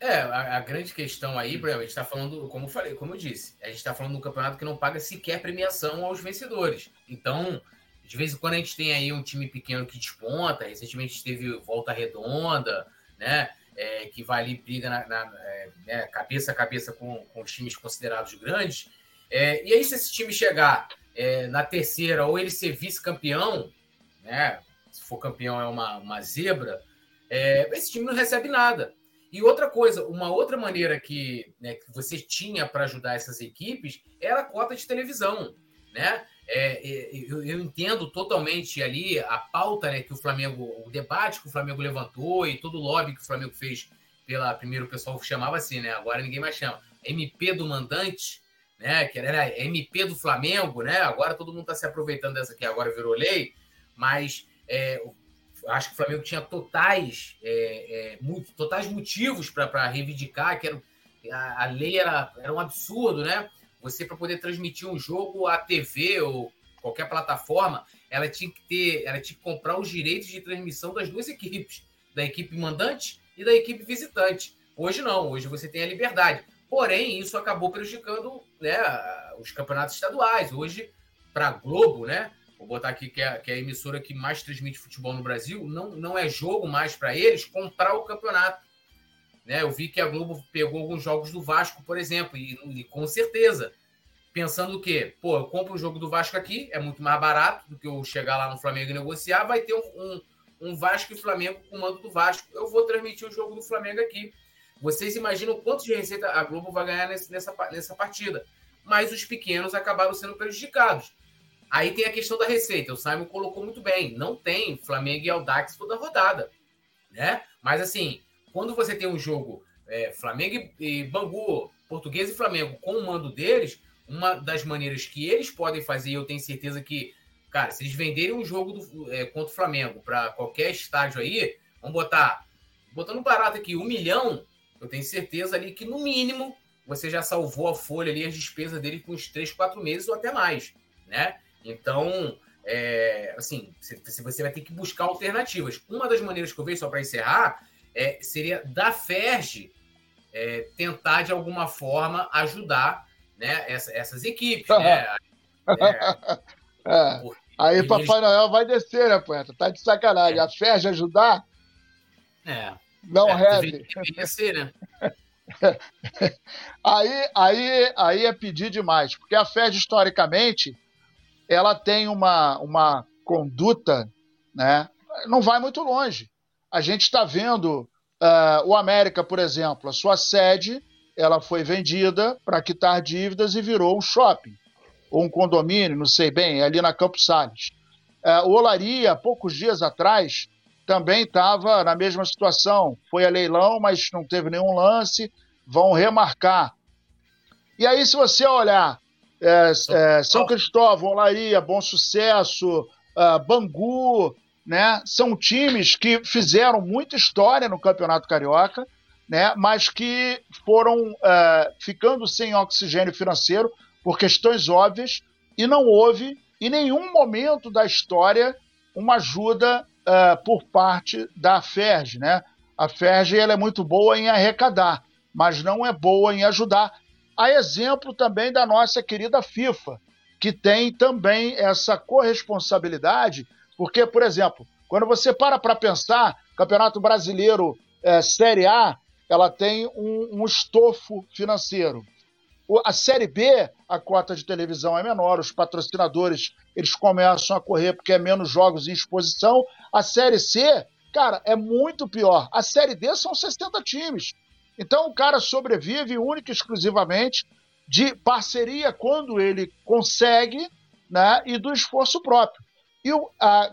É, a, a grande questão aí, Bruno, a gente está falando, como eu falei, como eu disse, a gente está falando de um campeonato que não paga sequer premiação aos vencedores. Então, de vez em quando a gente tem aí um time pequeno que desponta, recentemente teve volta redonda, né? É, que vai ali, briga na, na é, né, cabeça a cabeça com, com os times considerados grandes. É, e aí, se esse time chegar é, na terceira ou ele ser vice-campeão, né? For campeão é uma, uma zebra, é, esse time não recebe nada. E outra coisa, uma outra maneira que, né, que você tinha para ajudar essas equipes era a cota de televisão, né? É, é, eu, eu, entendo totalmente ali a pauta né, que o Flamengo, o debate que o Flamengo levantou e todo o lobby que o Flamengo fez pela. Primeiro o pessoal chamava assim, né? Agora ninguém mais chama. MP do mandante, né? Que era MP do Flamengo, né? Agora todo mundo está se aproveitando dessa que agora virou lei, mas é, acho que o Flamengo tinha totais, é, é, totais motivos para reivindicar que era, a, a, lei era, era um absurdo, né? Você, para poder transmitir um jogo à TV ou qualquer plataforma, ela tinha que ter, ela tinha que comprar os direitos de transmissão das duas equipes, da equipe mandante e da equipe visitante. Hoje não, hoje você tem a liberdade. Porém, isso acabou prejudicando né, os campeonatos estaduais. Hoje, para a Globo, né, vou botar aqui que é, que é, a emissora que mais transmite futebol no Brasil, não, não é jogo mais para eles comprar o campeonato. Né? Eu vi que a Globo pegou alguns jogos do Vasco, por exemplo, e, e com certeza, pensando o quê? Pô, eu compro o jogo do Vasco aqui, é muito mais barato do que eu chegar lá no Flamengo e negociar, vai ter um, um, um Vasco e Flamengo com o mando do Vasco. Eu vou transmitir o jogo do Flamengo aqui. Vocês imaginam quanto de receita a Globo vai ganhar nessa, nessa partida. Mas os pequenos acabaram sendo prejudicados. Aí tem a questão da receita. O Simon colocou muito bem. Não tem Flamengo e Aldax toda rodada. Né? Mas assim, quando você tem um jogo é, Flamengo e Bangu, Português e Flamengo com o mando deles, uma das maneiras que eles podem fazer, e eu tenho certeza que, cara, se eles venderem um jogo do, é, contra o Flamengo para qualquer estádio aí, vamos botar, botando barato aqui, um milhão, eu tenho certeza ali que no mínimo você já salvou a folha ali, as despesas dele com uns três, quatro meses ou até mais, né? Então, é, assim, você vai ter que buscar alternativas. Uma das maneiras que eu vejo, só para encerrar, é, seria da FERJ é, tentar, de alguma forma, ajudar né, essa, essas equipes. né? É, Aí eles... Papai Noel vai descer, né, poeta? Tá de sacanagem. A FERJ ajudar? É. Não é, Deveria né? aí, aí, aí é pedir demais, porque a FED, historicamente, ela tem uma, uma conduta, né? Não vai muito longe. A gente está vendo uh, o América, por exemplo, a sua sede, ela foi vendida para quitar dívidas e virou um shopping ou um condomínio, não sei bem, ali na Campos Sales. Uh, o Olaria, poucos dias atrás, também estava na mesma situação. Foi a leilão, mas não teve nenhum lance, vão remarcar. E aí, se você olhar é, é, São Cristóvão, Olaria, Bom Sucesso, uh, Bangu, né? São times que fizeram muita história no Campeonato Carioca, né? Mas que foram uh, ficando sem oxigênio financeiro por questões óbvias e não houve em nenhum momento da história uma ajuda uh, por parte da FERJ, né? A FERJ ela é muito boa em arrecadar, mas não é boa em ajudar. A exemplo também da nossa querida FIFA, que tem também essa corresponsabilidade, porque, por exemplo, quando você para para pensar, Campeonato Brasileiro é, Série A, ela tem um, um estofo financeiro. A Série B, a cota de televisão é menor, os patrocinadores eles começam a correr porque é menos jogos em exposição. A Série C, cara, é muito pior. A Série D são 60 times. Então o cara sobrevive única e exclusivamente de parceria quando ele consegue, né, e do esforço próprio. E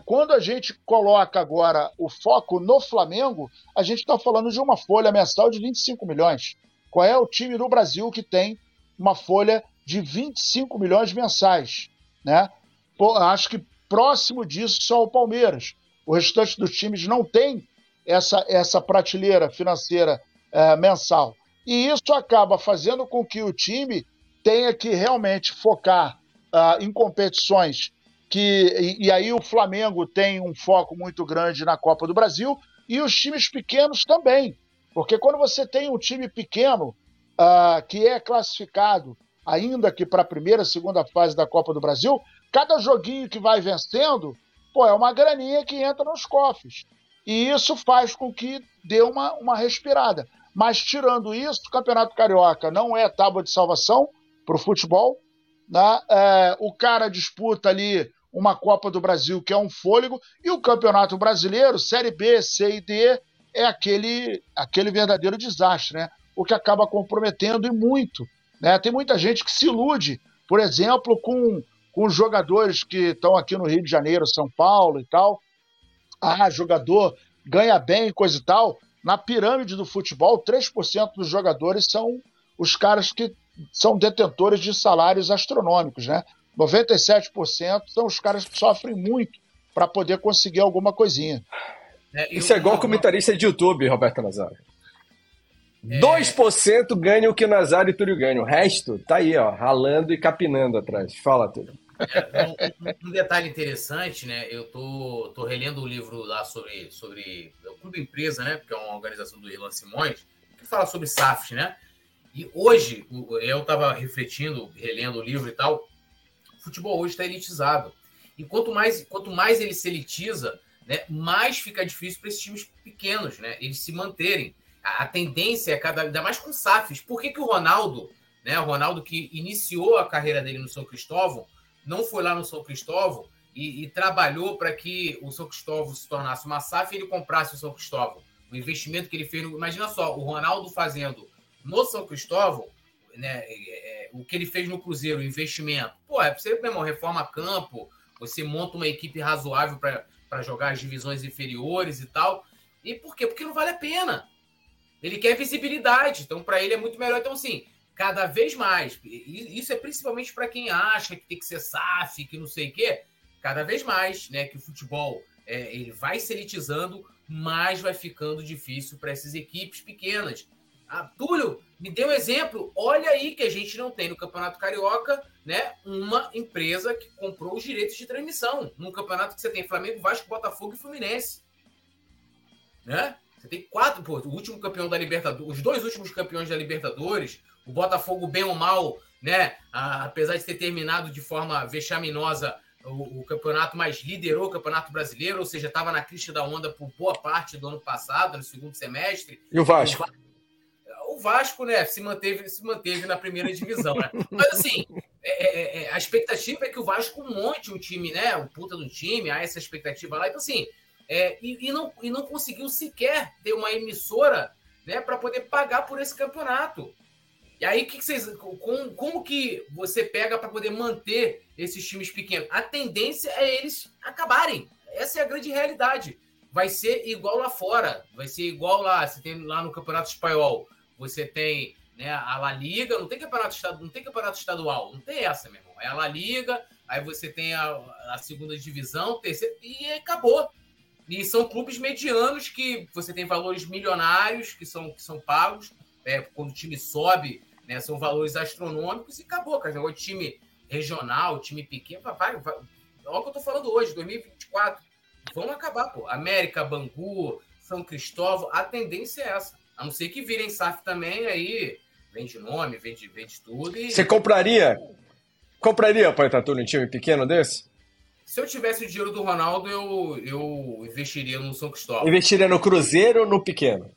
quando a gente coloca agora o foco no Flamengo, a gente está falando de uma folha mensal de 25 milhões. Qual é o time no Brasil que tem uma folha de 25 milhões mensais? Né? Pô, acho que próximo disso só o Palmeiras. O restante dos times não tem essa, essa prateleira financeira é, mensal. E isso acaba fazendo com que o time tenha que realmente focar uh, em competições que. E, e, aí o Flamengo tem um foco muito grande na Copa do Brasil e os times pequenos também. Porque quando você tem um time pequeno uh, que é classificado, ainda que para a primeira, segunda fase da Copa do Brasil, cada joguinho que vai vencendo, pô, é uma graninha que entra nos cofres. E isso faz com que dê uma, uma respirada. Mas tirando isso, o Campeonato Carioca não é tábua de salvação para o futebol. Né? É, o cara disputa ali uma Copa do Brasil que é um fôlego e o Campeonato Brasileiro, Série B, C e D, é aquele, aquele verdadeiro desastre, né? O que acaba comprometendo e muito. Né? Tem muita gente que se ilude, por exemplo, com, com jogadores que estão aqui no Rio de Janeiro, São Paulo e tal. Ah, jogador ganha bem, coisa e tal na pirâmide do futebol, 3% dos jogadores são os caras que são detentores de salários astronômicos, né? 97% são os caras que sofrem muito para poder conseguir alguma coisinha. É, Isso é igual comentarista de YouTube, Roberto Nazário. É... 2% ganha o que o Nazário e Túlio ganham. O resto tá aí, ó, ralando e capinando atrás. Fala, Túlio. É, um, um, detalhe interessante, né? Eu tô, tô relendo o um livro lá sobre, sobre o Clube Empresa, né? Que é uma organização do Irlan Simões, que fala sobre SAFs, né? E hoje, eu estava refletindo, relendo o livro e tal, o futebol hoje está elitizado. E quanto mais, quanto mais ele se elitiza, né, mais fica difícil para esses times pequenos, né? Eles se manterem. A, a tendência é cada ainda mais com SAFs. Por que, que o Ronaldo, né? O Ronaldo que iniciou a carreira dele no São Cristóvão, não foi lá no São Cristóvão e, e trabalhou para que o São Cristóvão se tornasse uma SAF e ele comprasse o São Cristóvão. O investimento que ele fez. Imagina só, o Ronaldo fazendo no São Cristóvão né, é, é, o que ele fez no Cruzeiro, o investimento. Pô, é você, meu irmão, reforma campo, você monta uma equipe razoável para jogar as divisões inferiores e tal. E por quê? Porque não vale a pena. Ele quer visibilidade, então para ele é muito melhor. Então, assim, cada vez mais. Isso é principalmente para quem acha que tem que ser SAF, que não sei o quê. Cada vez mais, né, que o futebol é, ele vai se elitizando, mais vai ficando difícil para essas equipes pequenas. Ah, Túlio, me dê um exemplo. Olha aí que a gente não tem no Campeonato Carioca, né, uma empresa que comprou os direitos de transmissão. Num campeonato que você tem Flamengo, Vasco, Botafogo e Fluminense. Né? Você tem quatro, pô, o último campeão da Libertadores, os dois últimos campeões da Libertadores, o Botafogo, bem ou mal, né? apesar de ter terminado de forma vexaminosa o, o, campeonato, mas liderou o campeonato brasileiro, ou seja, estava na crista da onda por boa parte do ano passado, no segundo semestre. E o Vasco? O Vasco, né, se manteve, se manteve na primeira divisão, né? Mas assim, é, é, é, a expectativa é que o Vasco monte um time, né? Um puta do time, há essa expectativa lá. Então, assim, é, e, e, não, e não conseguiu sequer ter uma emissora né, para poder pagar por esse campeonato. E aí, que, que vocês. Como, como que você pega para poder manter esses times pequenos? A tendência é eles acabarem. Essa é a grande realidade. Vai ser igual lá fora. Vai ser igual lá. Você tem lá no Campeonato Espanhol. Você tem né? A La Liga, não tem campeonato, não tem campeonato estadual, não tem essa, meu irmão. É a La Liga, aí você tem a, a segunda divisão, terceira, e acabou. E são clubes medianos que você tem valores milionários que são, que são pagos. É, quando o time sobe, né, são valores astronômicos e acabou, cara. O time regional, time pequeno, vai, vai, olha o que eu tô falando hoje, 2024. Vão acabar, pô. América, Bangu, São Cristóvão, a tendência é essa. A não ser que virem SAF também, aí vende nome, vende, vende tudo. E... Você compraria? Compraria, Pai Tatu, um time pequeno desse? Se eu tivesse o dinheiro do Ronaldo, eu, eu investiria no São Cristóvão. Investiria no Cruzeiro ou no pequeno?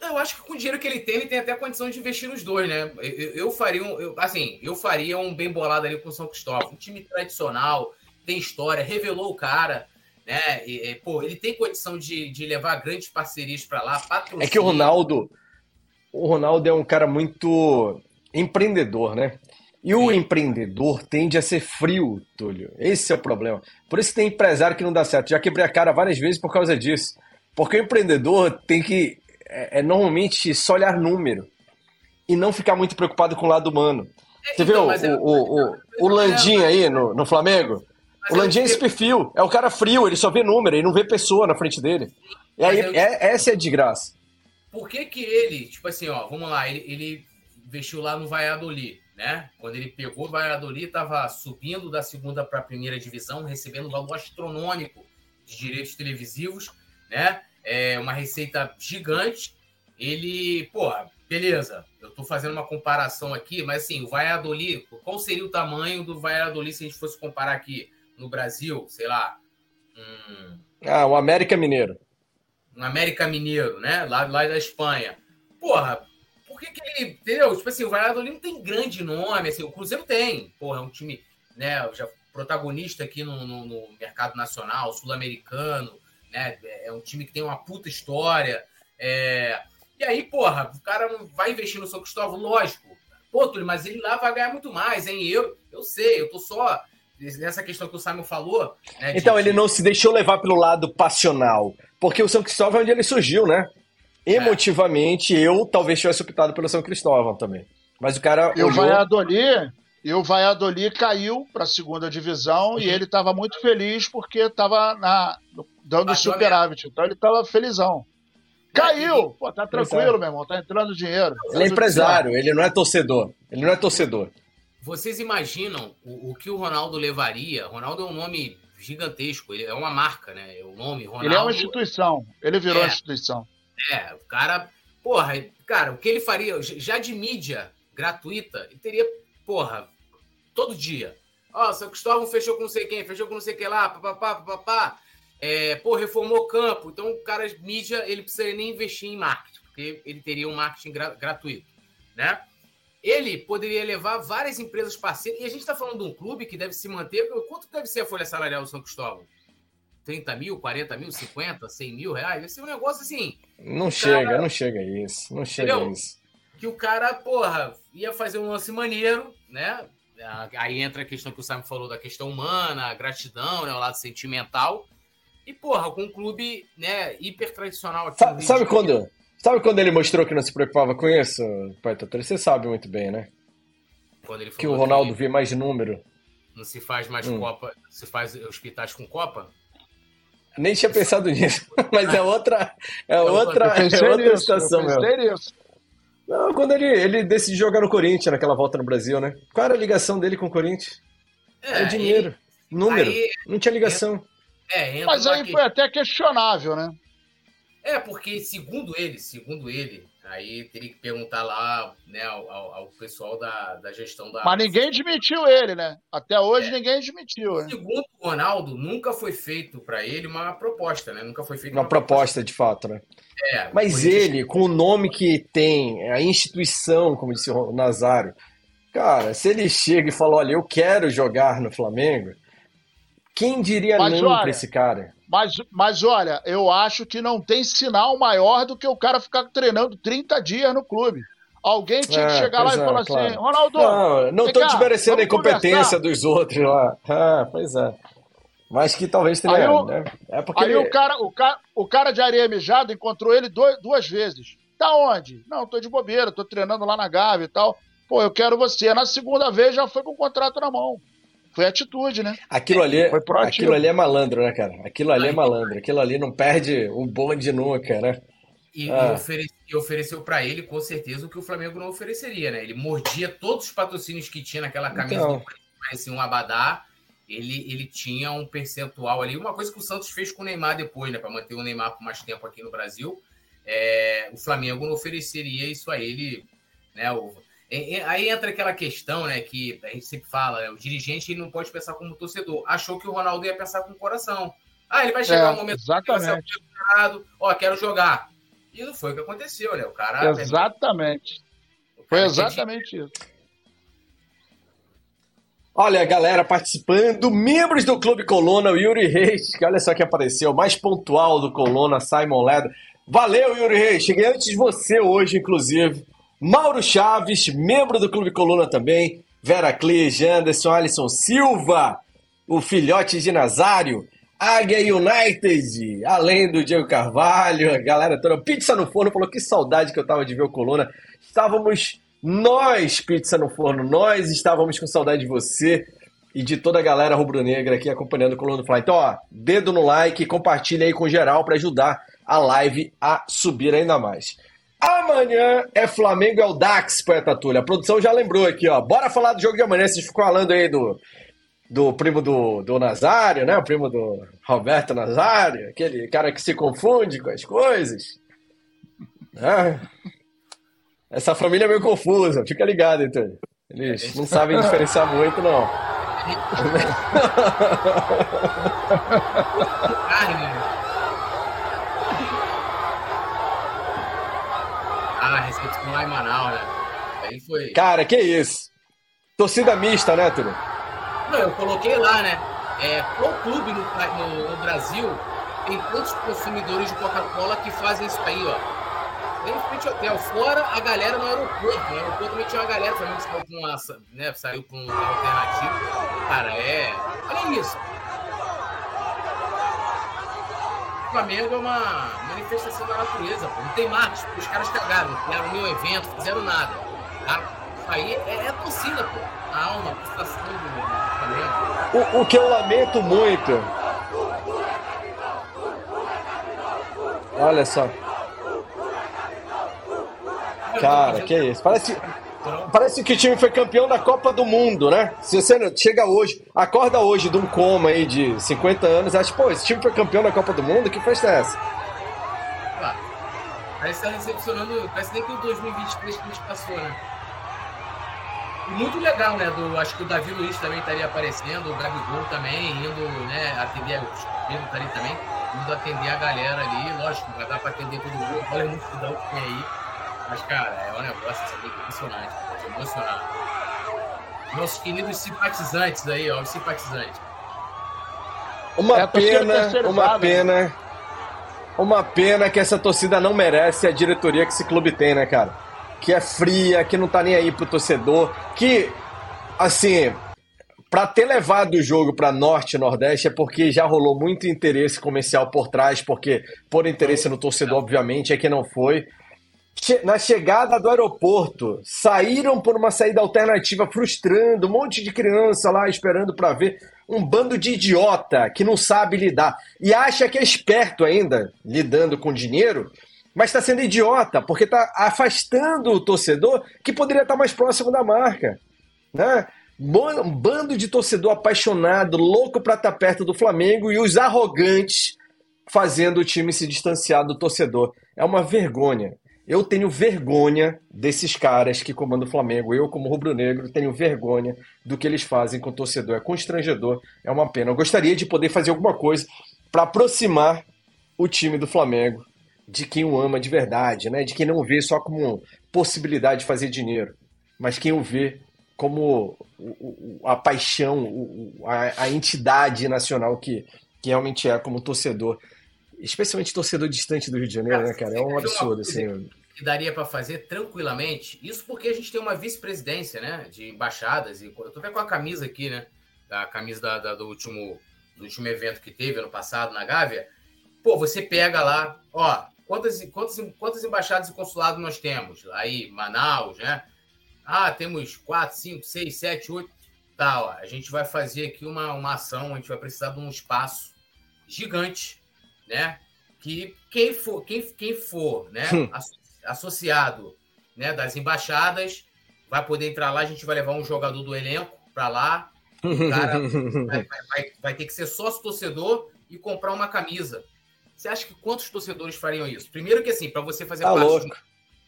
Eu acho que com o dinheiro que ele tem, ele tem até condição de investir nos dois, né? Eu, eu faria um, eu, assim, eu faria um bem bolado ali com o São Cristóvão. Um time tradicional, tem história, revelou o cara, né? E, e, pô, ele tem condição de, de levar grandes parcerias para lá, patrocínio. É que o Ronaldo, o Ronaldo é um cara muito empreendedor, né? E o Sim. empreendedor tende a ser frio, Túlio. Esse é o problema. Por isso tem empresário que não dá certo. Já quebrei a cara várias vezes por causa disso. Porque o empreendedor tem que, é, é normalmente, só olhar número e não ficar muito preocupado com o lado humano. É, Você então, viu o, o, o, o Landim aí no, no Flamengo? o Landim é esse perfil. É o cara frio, ele só vê número, ele não vê pessoa na frente dele. E aí, é, essa é a desgraça. Por que que ele, tipo assim, ó, vamos lá, ele, ele investiu lá no Valladolid, né? Quando ele pegou o Valladolid, estava subindo da segunda para a primeira divisão, recebendo um valor astronômico de direitos televisivos, né? É uma receita gigante. Ele, porra, beleza, eu estou fazendo uma comparação aqui, mas assim, o Valladolid, qual seria o tamanho do Valladolid se a gente fosse comparar aqui no Brasil, sei lá? Um... Ah, o América Mineiro um América Mineiro, né? Lá, lá da Espanha. Porra, por que, que ele. Entendeu? Tipo assim, o Valladolid não tem grande nome, assim, o Cruzeiro tem. Porra, é um time, né? Já protagonista aqui no, no, no mercado nacional, sul-americano, né? É um time que tem uma puta história. É... E aí, porra, o cara vai investir no São Cristóvão, lógico. Pô, Túlio, mas ele lá vai ganhar muito mais, hein? Eu, eu sei, eu tô só nessa questão que o Simon falou. Né, então, de... ele não se deixou levar pelo lado passional. Porque o São Cristóvão é onde ele surgiu, né? É. Emotivamente, é. eu talvez tivesse optado pelo São Cristóvão também. Mas o cara. E o Valladolid, e o Valladolid caiu para a segunda divisão uhum. e ele estava muito feliz porque estava dando superávit. Então ele estava felizão. Caiu! Pô, tá tranquilo, meu irmão. Tá entrando dinheiro. Ele é empresário, ele não é torcedor. Ele não é torcedor. Vocês imaginam o, o que o Ronaldo levaria? Ronaldo é um nome gigantesco, ele é uma marca, né? O nome Ronaldo. Ele é uma instituição, ele virou é, uma instituição. É, o cara, porra, cara, o que ele faria já de mídia gratuita, ele teria, porra, todo dia. Ó, oh, São Cristóvão fechou com não sei quem, fechou com não sei quem lá, papapá, papapá. É, pô, reformou campo. Então, o cara, mídia, ele precisaria nem investir em marketing, porque ele teria um marketing gra gratuito, né? ele poderia levar várias empresas parceiras. E a gente está falando de um clube que deve se manter. Quanto deve ser a folha salarial do São Cristóvão? 30 mil, 40 mil, 50, 100 mil reais? Vai ser um negócio assim. Não chega, cara... não chega a isso. Não chega Entendeu? isso. Que o cara, porra, ia fazer um lance maneiro, né? Aí entra a questão que o Simon falou da questão humana, a gratidão, né? O lado sentimental. E, porra, com um clube, né, hiper tradicional aqui. Sabe, sabe quando? Sabe quando ele mostrou que não se preocupava com isso, Pai Tatori? Você sabe muito bem, né? que o Ronaldo que vê mais número. Não se faz mais hum. Copa, se faz hospitais com Copa? Nem tinha pensado nisso, mas é outra, é outra, é outra situação, meu. Não, quando ele, ele decidiu jogar no Corinthians naquela volta no Brasil, né? Qual era a ligação dele com o Corinthians? É, é dinheiro, e... número, aí, não tinha ligação. É, mas aí foi até questionável, né? É, porque segundo ele, segundo ele, aí teria que perguntar lá, né, ao, ao pessoal da, da gestão da. Mas ninguém admitiu ele, né? Até hoje é. ninguém admitiu. Né? Segundo o Ronaldo, nunca foi feito para ele uma proposta, né? Nunca foi feita uma, uma proposta, proposta, de fato, né? É, Mas ele, com o nome que tem, a instituição, como disse o Nazário, cara, se ele chega e fala, olha, eu quero jogar no Flamengo, quem diria Mas, não para esse cara? Mas, mas olha, eu acho que não tem sinal maior do que o cara ficar treinando 30 dias no clube. Alguém tinha que é, chegar lá e é, falar assim, claro. assim, Ronaldo. Não, não estou desmerecendo a incompetência conversar. dos outros lá. Ah, pois é. Mas que talvez tenha. Aí, né? é porque aí ele... o, cara, o, cara, o cara de areia mijada encontrou ele dois, duas vezes. tá onde? Não, tô de bobeira, tô treinando lá na Gávea e tal. Pô, eu quero você. Na segunda vez já foi com o contrato na mão. Foi atitude, né? Aquilo ali, foi aquilo ali é malandro, né, cara? Aquilo ali é malandro. Aquilo ali não perde o bonde nunca, né? E, ah. e ofereceu para ele, com certeza, o que o Flamengo não ofereceria, né? Ele mordia todos os patrocínios que tinha naquela camisa então. do parecia um abadá. Ele, ele tinha um percentual ali. Uma coisa que o Santos fez com o Neymar depois, né? Para manter o Neymar por mais tempo aqui no Brasil. É, o Flamengo não ofereceria isso a ele, né? O, Aí entra aquela questão, né, que a gente sempre fala, né, o dirigente não pode pensar como torcedor. Achou que o Ronaldo ia pensar com o coração. Ah, ele vai chegar é, um momento exatamente. que vai ser ó, quero jogar. E não foi o que aconteceu, né? O cara. Exatamente. O cara foi exatamente isso. Olha a galera participando, membros do Clube Coluna, o Yuri Reis, que olha só que apareceu, mais pontual do Coluna, Simon Ledo. Valeu, Yuri Reis, cheguei antes de você hoje, inclusive. Mauro Chaves, membro do Clube Coluna também. Vera Clis, Anderson, Alisson Silva, o filhote de Nazário. Águia United, além do Diego Carvalho, a galera toda. Pizza no Forno falou que saudade que eu tava de ver o Coluna. Estávamos nós, Pizza no Forno, nós estávamos com saudade de você e de toda a galera rubro-negra aqui acompanhando o Coluna do Fly. Então, ó, dedo no like, compartilha aí com geral para ajudar a live a subir ainda mais. Amanhã é Flamengo, é o Dax, Poeta Túlio. A produção já lembrou aqui, ó. Bora falar do jogo de amanhã. Vocês ficam falando aí do, do primo do, do Nazário, né? O primo do Roberto Nazário, aquele cara que se confunde com as coisas. É. Essa família é meio confusa, fica ligado, então. Eles não sabem diferenciar muito, não. lá em Manaus, né? Aí foi. Cara, que isso? Torcida mista, né, Túlio? Não, eu coloquei lá, né? É, qual clube no, no, no Brasil tem tantos consumidores de Coca-Cola que fazem isso aí, ó? em frente ao hotel, fora a galera no aeroporto. No aeroporto também tinha uma galera, também que saiu com uma, né, saiu com alternativo. Cara, é. Olha isso. O Flamengo é uma manifestação da natureza, pô. Não tem marketing, os caras cagaram, não criaram nenhum evento, fizeram nada. Tá? Isso aí é, é torcida, pô. A alma, a frustração do Flamengo. O, o que eu lamento muito. Olha só. Cara, que isso. Parece, Parece que o time foi campeão da Copa do Mundo, né? Se você chega hoje, acorda hoje de um coma aí de 50 anos, acha, pô, esse time foi campeão da Copa do Mundo, que festa é essa? Parece que tá recepcionando, parece nem que o 2023 que a gente passou, né? E muito legal, né? Do, acho que o Davi Luiz também estaria aparecendo, o Gabigol também, indo né, atender, o Pedro estaria também, indo atender a galera ali, lógico, vai dar para atender todo mundo, olha muito multidão que tem aí. Mas, cara, é um negócio assim, impressionante, emocionar. Nossos queridos simpatizantes aí, ó, os simpatizantes. Uma é pena, uma pena. Uma pena que essa torcida não merece a diretoria que esse clube tem, né, cara? Que é fria, que não tá nem aí pro torcedor, que, assim, para ter levado o jogo para Norte e Nordeste é porque já rolou muito interesse comercial por trás, porque por interesse no torcedor, obviamente, é que não foi na chegada do aeroporto, saíram por uma saída alternativa, frustrando um monte de criança lá esperando para ver um bando de idiota que não sabe lidar e acha que é esperto ainda lidando com dinheiro, mas está sendo idiota porque está afastando o torcedor que poderia estar tá mais próximo da marca, né? Um bando de torcedor apaixonado, louco para estar tá perto do Flamengo e os arrogantes fazendo o time se distanciar do torcedor. É uma vergonha. Eu tenho vergonha desses caras que comandam o Flamengo. Eu, como rubro-negro, tenho vergonha do que eles fazem com o torcedor. É constrangedor, é uma pena. Eu gostaria de poder fazer alguma coisa para aproximar o time do Flamengo de quem o ama de verdade, né? De quem não vê só como possibilidade de fazer dinheiro, mas quem o vê como a paixão, a, entidade nacional que, que realmente é como torcedor especialmente torcedor distante do Rio de Janeiro, né, cara? É um absurdo, assim que daria para fazer tranquilamente. Isso porque a gente tem uma vice-presidência, né, de embaixadas. E eu tô vendo com a camisa aqui, né, da camisa da, da, do último do último evento que teve ano passado na Gávea. Pô, você pega lá, ó, quantas, quantas, quantas embaixadas e consulados nós temos? Aí, Manaus, né? Ah, temos quatro, cinco, seis, sete, oito. Tá, ó, a gente vai fazer aqui uma, uma ação, a gente vai precisar de um espaço gigante, né? Que quem for, quem, quem for né, hum. Associado né, das embaixadas vai poder entrar lá, a gente vai levar um jogador do elenco para lá. O cara vai, vai, vai, ter que ser sócio torcedor e comprar uma camisa. Você acha que quantos torcedores fariam isso? Primeiro que assim, para você fazer tá parte de,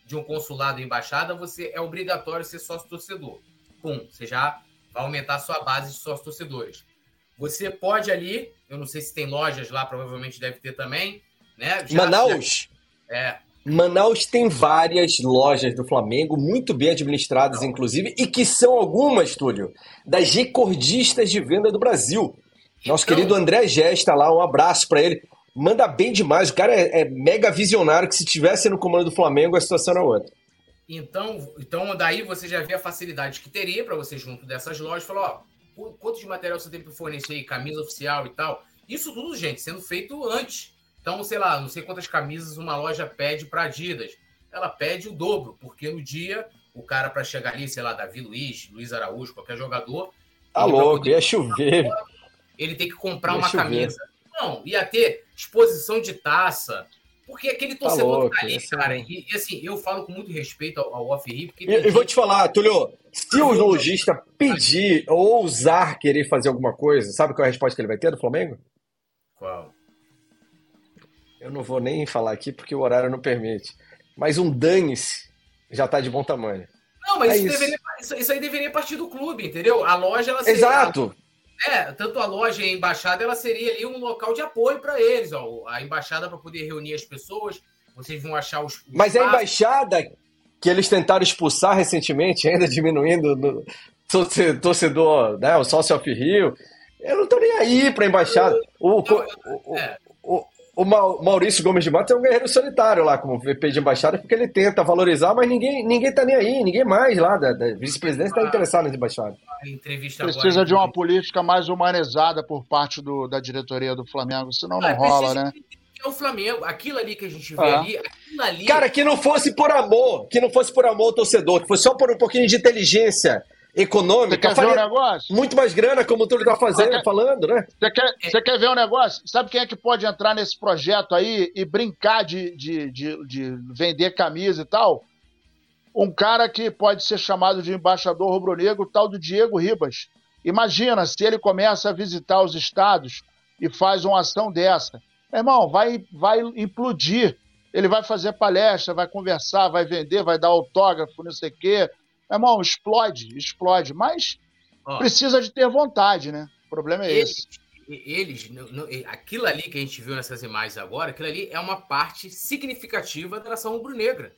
de um consulado e embaixada, você é obrigatório ser sócio torcedor. Pum, você já vai aumentar a sua base de sócios torcedores. Você pode ali, eu não sei se tem lojas lá, provavelmente deve ter também, né? Já, Manaus? Já, é. Manaus tem várias lojas do Flamengo, muito bem administradas, inclusive, e que são algumas, Túlio, das recordistas de venda do Brasil. Nosso então, querido André Gesta lá, um abraço para ele. Manda bem demais, o cara é, é, mega visionário, que se tivesse no comando do Flamengo, a situação era outra. Então, então daí você já vê a facilidade que teria para você junto dessas lojas, falar, ó, quanto de material você tem para fornecer aí, camisa oficial e tal. Isso tudo, gente, sendo feito antes. Então, sei lá, não sei quantas camisas uma loja pede para Adidas. Ela pede o dobro, porque no dia o cara para chegar ali, sei lá, Davi Luiz, Luiz Araújo, qualquer jogador, tá louco, ia chover. Ele tem que comprar ia uma chover. camisa. Não, ia ter exposição de taça, porque aquele tá torcedor tá, louco, tá ali, cara. E, e, assim, eu falo com muito respeito ao, ao off-ri. Porque eu, eu vou te falar, Tulio, se o lojista pedir ou ousar querer fazer alguma coisa, sabe qual é a resposta que ele vai ter do Flamengo? Qual? Eu não vou nem falar aqui porque o horário não permite. Mas um dane-se já tá de bom tamanho. Não, mas é isso, isso. Deveria, isso, aí deveria partir do clube, entendeu? A loja, ela seria, Exato. É, tanto a loja e a embaixada, ela seria ali um local de apoio para eles. Ó. A embaixada para poder reunir as pessoas, vocês vão achar os. Mas a embaixada que eles tentaram expulsar recentemente, ainda diminuindo no torcedor, né, o sócio off-rio, eu não tô nem aí para a embaixada. O, o, é. O, Maurício Gomes de Matos é um guerreiro solitário lá, como VP de embaixada, porque ele tenta valorizar, mas ninguém, ninguém tá nem aí, ninguém mais lá da, da vice-presidência está interessado nas embaixadas. Precisa de uma política mais humanizada por parte do, da diretoria do Flamengo, senão não ah, rola, né? É o Flamengo, aquilo ali que a gente vê ah. ali, ali. Cara, que não fosse por amor, que não fosse por amor ao torcedor, que fosse só por um pouquinho de inteligência econômica. Você quer ver um negócio? Muito mais grana, como o Túlio está fazendo, quer, falando, né? Você quer, você quer ver um negócio? Sabe quem é que pode entrar nesse projeto aí e brincar de, de, de, de vender camisa e tal? Um cara que pode ser chamado de embaixador rubro-negro, tal do Diego Ribas. Imagina se ele começa a visitar os estados e faz uma ação dessa. Irmão, vai, vai implodir. Ele vai fazer palestra, vai conversar, vai vender, vai dar autógrafo, não sei o quê irmão, explode, explode. Mas Ó, precisa de ter vontade, né? O problema é eles, esse. Eles, aquilo ali que a gente viu nessas imagens agora, aquilo ali é uma parte significativa da nação rubro-negra.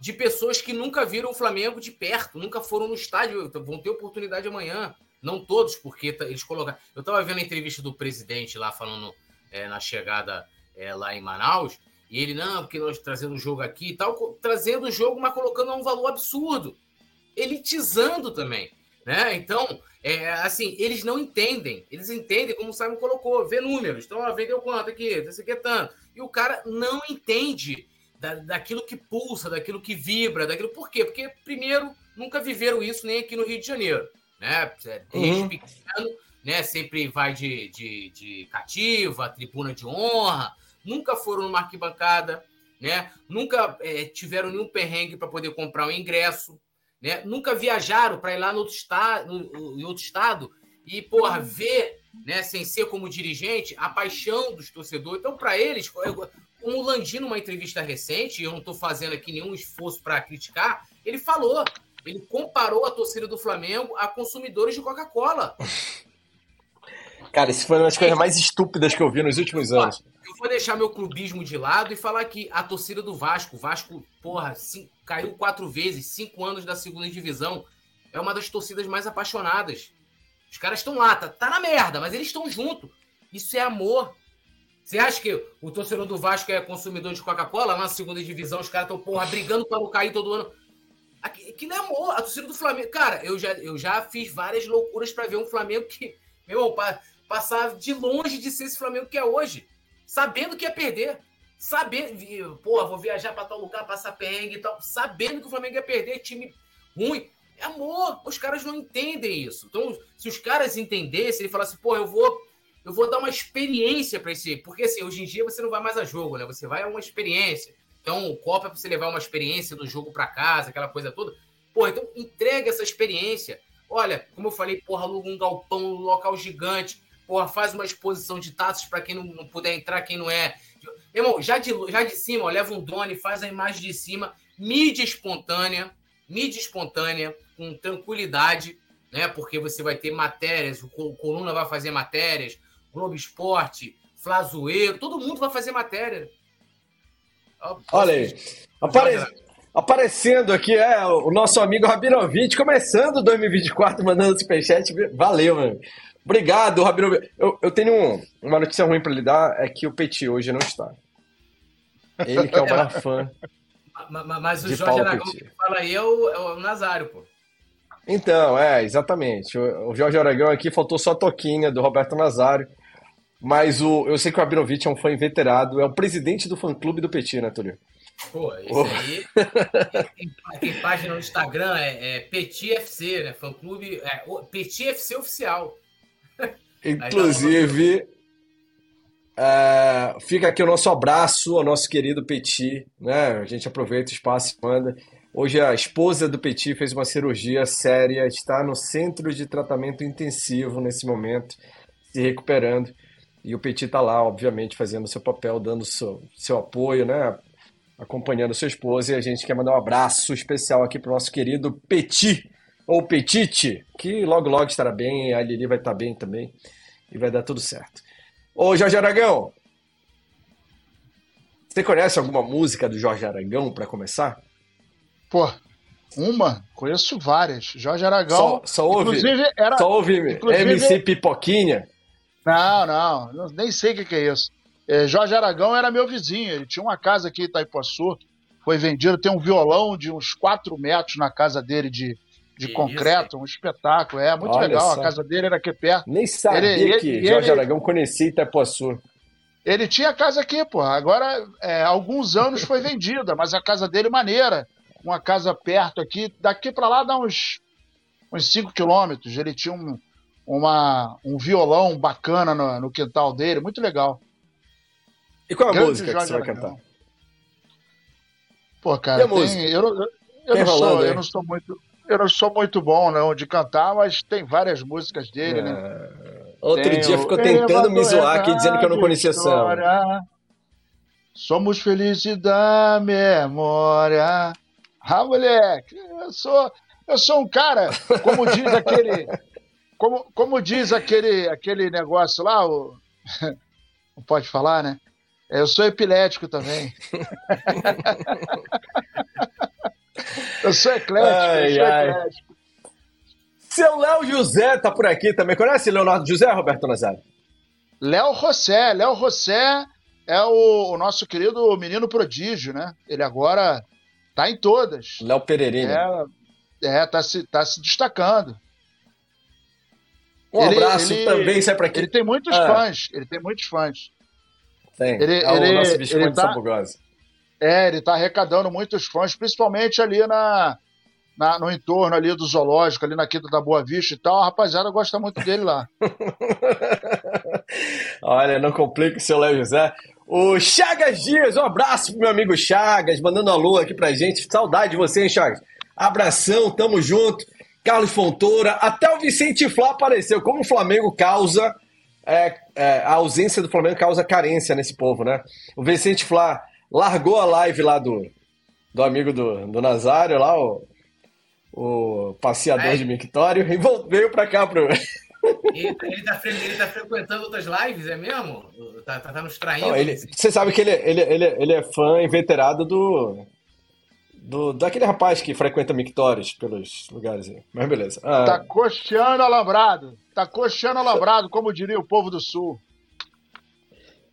De pessoas que nunca viram o Flamengo de perto, nunca foram no estádio, vão ter oportunidade amanhã. Não todos, porque eles colocaram. Eu estava vendo a entrevista do presidente lá falando é, na chegada é, lá em Manaus, e ele, não, porque nós trazendo o jogo aqui e tal, trazendo o jogo, mas colocando um valor absurdo elitizando também. Né? Então, é, assim, eles não entendem. Eles entendem, como o Simon colocou, vê números. Então, ó, vendeu quanto aqui? Esse aqui é tanto. E o cara não entende da, daquilo que pulsa, daquilo que vibra, daquilo. Por quê? Porque, primeiro, nunca viveram isso nem aqui no Rio de Janeiro. Né? É, desde uhum. pequeno, né? sempre vai de, de, de cativa, tribuna de honra, nunca foram numa arquibancada, né? nunca é, tiveram nenhum perrengue para poder comprar um ingresso né? Nunca viajaram para ir lá no outro, estado, em outro estado e, porra, ver, né, sem ser como dirigente, a paixão dos torcedores. Então, para eles, como o Landim, numa entrevista recente, eu não estou fazendo aqui nenhum esforço para criticar, ele falou, ele comparou a torcida do Flamengo a consumidores de Coca-Cola. Cara, isso foi uma das coisas mais estúpidas que eu vi nos últimos anos. Eu vou deixar meu clubismo de lado e falar que a torcida do Vasco, Vasco, porra, cinco, caiu quatro vezes, cinco anos da segunda divisão, é uma das torcidas mais apaixonadas. Os caras estão lá, tá, tá na merda, mas eles estão junto. Isso é amor. Você acha que o torcedor do Vasco é consumidor de Coca-Cola? Na segunda divisão, os caras estão, porra, brigando para não cair todo ano. Aquilo é amor. A torcida do Flamengo. Cara, eu já, eu já fiz várias loucuras para ver um Flamengo que, meu passava de longe de ser esse Flamengo que é hoje sabendo que ia perder. saber, pô, vou viajar para tal lugar, passar perrengue e tal, sabendo que o Flamengo ia perder, time ruim. É amor, os caras não entendem isso. Então, se os caras entendessem, ele falasse, pô, eu vou eu vou dar uma experiência para esse, porque assim, hoje em dia você não vai mais a jogo, né? Você vai a uma experiência. Então, o Copa é para você levar uma experiência do jogo para casa, aquela coisa toda. Pô, então entrega essa experiência. Olha, como eu falei, porra, aluga um galpão, um local gigante. Porra, faz uma exposição de taças para quem não, não, puder entrar, quem não é. Irmão, já de, já de cima, ó, leva um drone, faz a imagem de cima, mídia espontânea, mídia espontânea, com tranquilidade, né? Porque você vai ter matérias, o Coluna vai fazer matérias, Globo Esporte, Flazoeiro, todo mundo vai fazer matéria. Olha aí. Apare... Aparecendo aqui é o nosso amigo Rabinovich, começando 2024, mandando superchat. Valeu, mano. Obrigado, Rabinovich. Eu, eu tenho um, uma notícia ruim para lhe dar, é que o Petit hoje não está. Ele que é o maior fã. Mas, mas o Jorge Aragão que fala aí é o, é o Nazário, pô. Então, é, exatamente. O, o Jorge Aragão aqui faltou só a toquinha do Roberto Nazário. Mas o, eu sei que o Abinovich é um fã inveterado, é o presidente do fã-clube do Petit, né, Túlio? Pô, esse oh. aí tem, tem, página no Instagram, é, é Petit FC, né? Fã-clube, é, Petit FC Oficial. Inclusive, é, fica aqui o nosso abraço ao nosso querido Petit, né? A gente aproveita o espaço e manda. Hoje a esposa do Petit fez uma cirurgia séria, está no centro de tratamento intensivo nesse momento, se recuperando. E o Petit está lá, obviamente, fazendo seu papel, dando seu, seu apoio, né? Acompanhando sua esposa. E a gente quer mandar um abraço especial aqui para o nosso querido Petit, ou Petite, que logo, logo estará bem. A Lili vai estar bem também. E vai dar tudo certo. Ô, Jorge Aragão, você conhece alguma música do Jorge Aragão para começar? Pô, uma? Conheço várias. Jorge Aragão. Só, só ouve, inclusive, era, só ouve inclusive, MC Pipoquinha. Não, não, nem sei o que, que é isso. É, Jorge Aragão era meu vizinho, ele tinha uma casa aqui em Itaipuaçu, foi vendido, tem um violão de uns 4 metros na casa dele de, de concreto, isso? um espetáculo, é muito Olha legal, só. a casa dele era aqui perto. Nem sabia ele, que ele, Jorge ele, Aragão conhecia Itaipuaçu. Ele tinha casa aqui, pô, agora é, alguns anos foi vendida, mas a casa dele maneira, uma casa perto aqui, daqui para lá dá uns, uns 5 quilômetros, ele tinha um uma, um violão bacana no, no quintal dele, muito legal. E qual a Grande música Jorge que você vai cantar? Pô, cara, tem, eu, eu, eu, não sou, eu, não sou, muito. Eu não sou muito bom não de cantar, mas tem várias músicas dele, né? é... né? Outro tem dia o... ficou tentando me zoar aqui dizendo que eu não conhecia samba. Somos felizes da memória. Ah, moleque, eu sou, eu sou um cara, como diz aquele, como, como diz aquele, aquele negócio lá, o... não pode falar, né? Eu sou epilético também. eu sou eclético, ai, eu sou ai. eclético. Seu Léo José tá por aqui também. Conhece Leonardo José, Roberto Nazário? Léo José. Léo José é o, o, nosso querido menino prodígio, né? Ele agora tá em todas. Léo Pereirinha. É, é tá, se, tá se destacando. Um ele, abraço ele, também, sai para quem? Ele tem muitos ah. fãs, ele tem muitos fãs. Tem, ele, é ele, o nosso Visconde tá, Sabugosa. É, ele tá arrecadando muitos fãs, principalmente ali na, na, no entorno ali do zoológico, ali na Quinta da Boa Vista e tal. A rapaziada gosta muito dele lá. Olha, não complica o seu Léo José. O Chagas Dias, um abraço pro meu amigo Chagas, mandando alô aqui pra gente. Saudade de você, hein, Chagas? Abração, tamo junto. Carlos Fontoura, até o Vicente Flá apareceu. Como o Flamengo causa. É, é, a ausência do Flamengo causa carência nesse povo, né? O Vicente Flá largou a live lá do, do amigo do, do Nazário, lá, o, o passeador é. de Mictório, e veio pra cá pro. Ele, ele, tá, ele tá frequentando outras lives, é mesmo? Tá, tá, tá nos traindo? Não, ele, você sabe que ele, ele, ele, ele é fã inveterado do, do, daquele rapaz que frequenta mictórios pelos lugares aí. Mas beleza. Ah, tá coxeando alambrado. Tá coxeando alambrado, como diria o povo do Sul.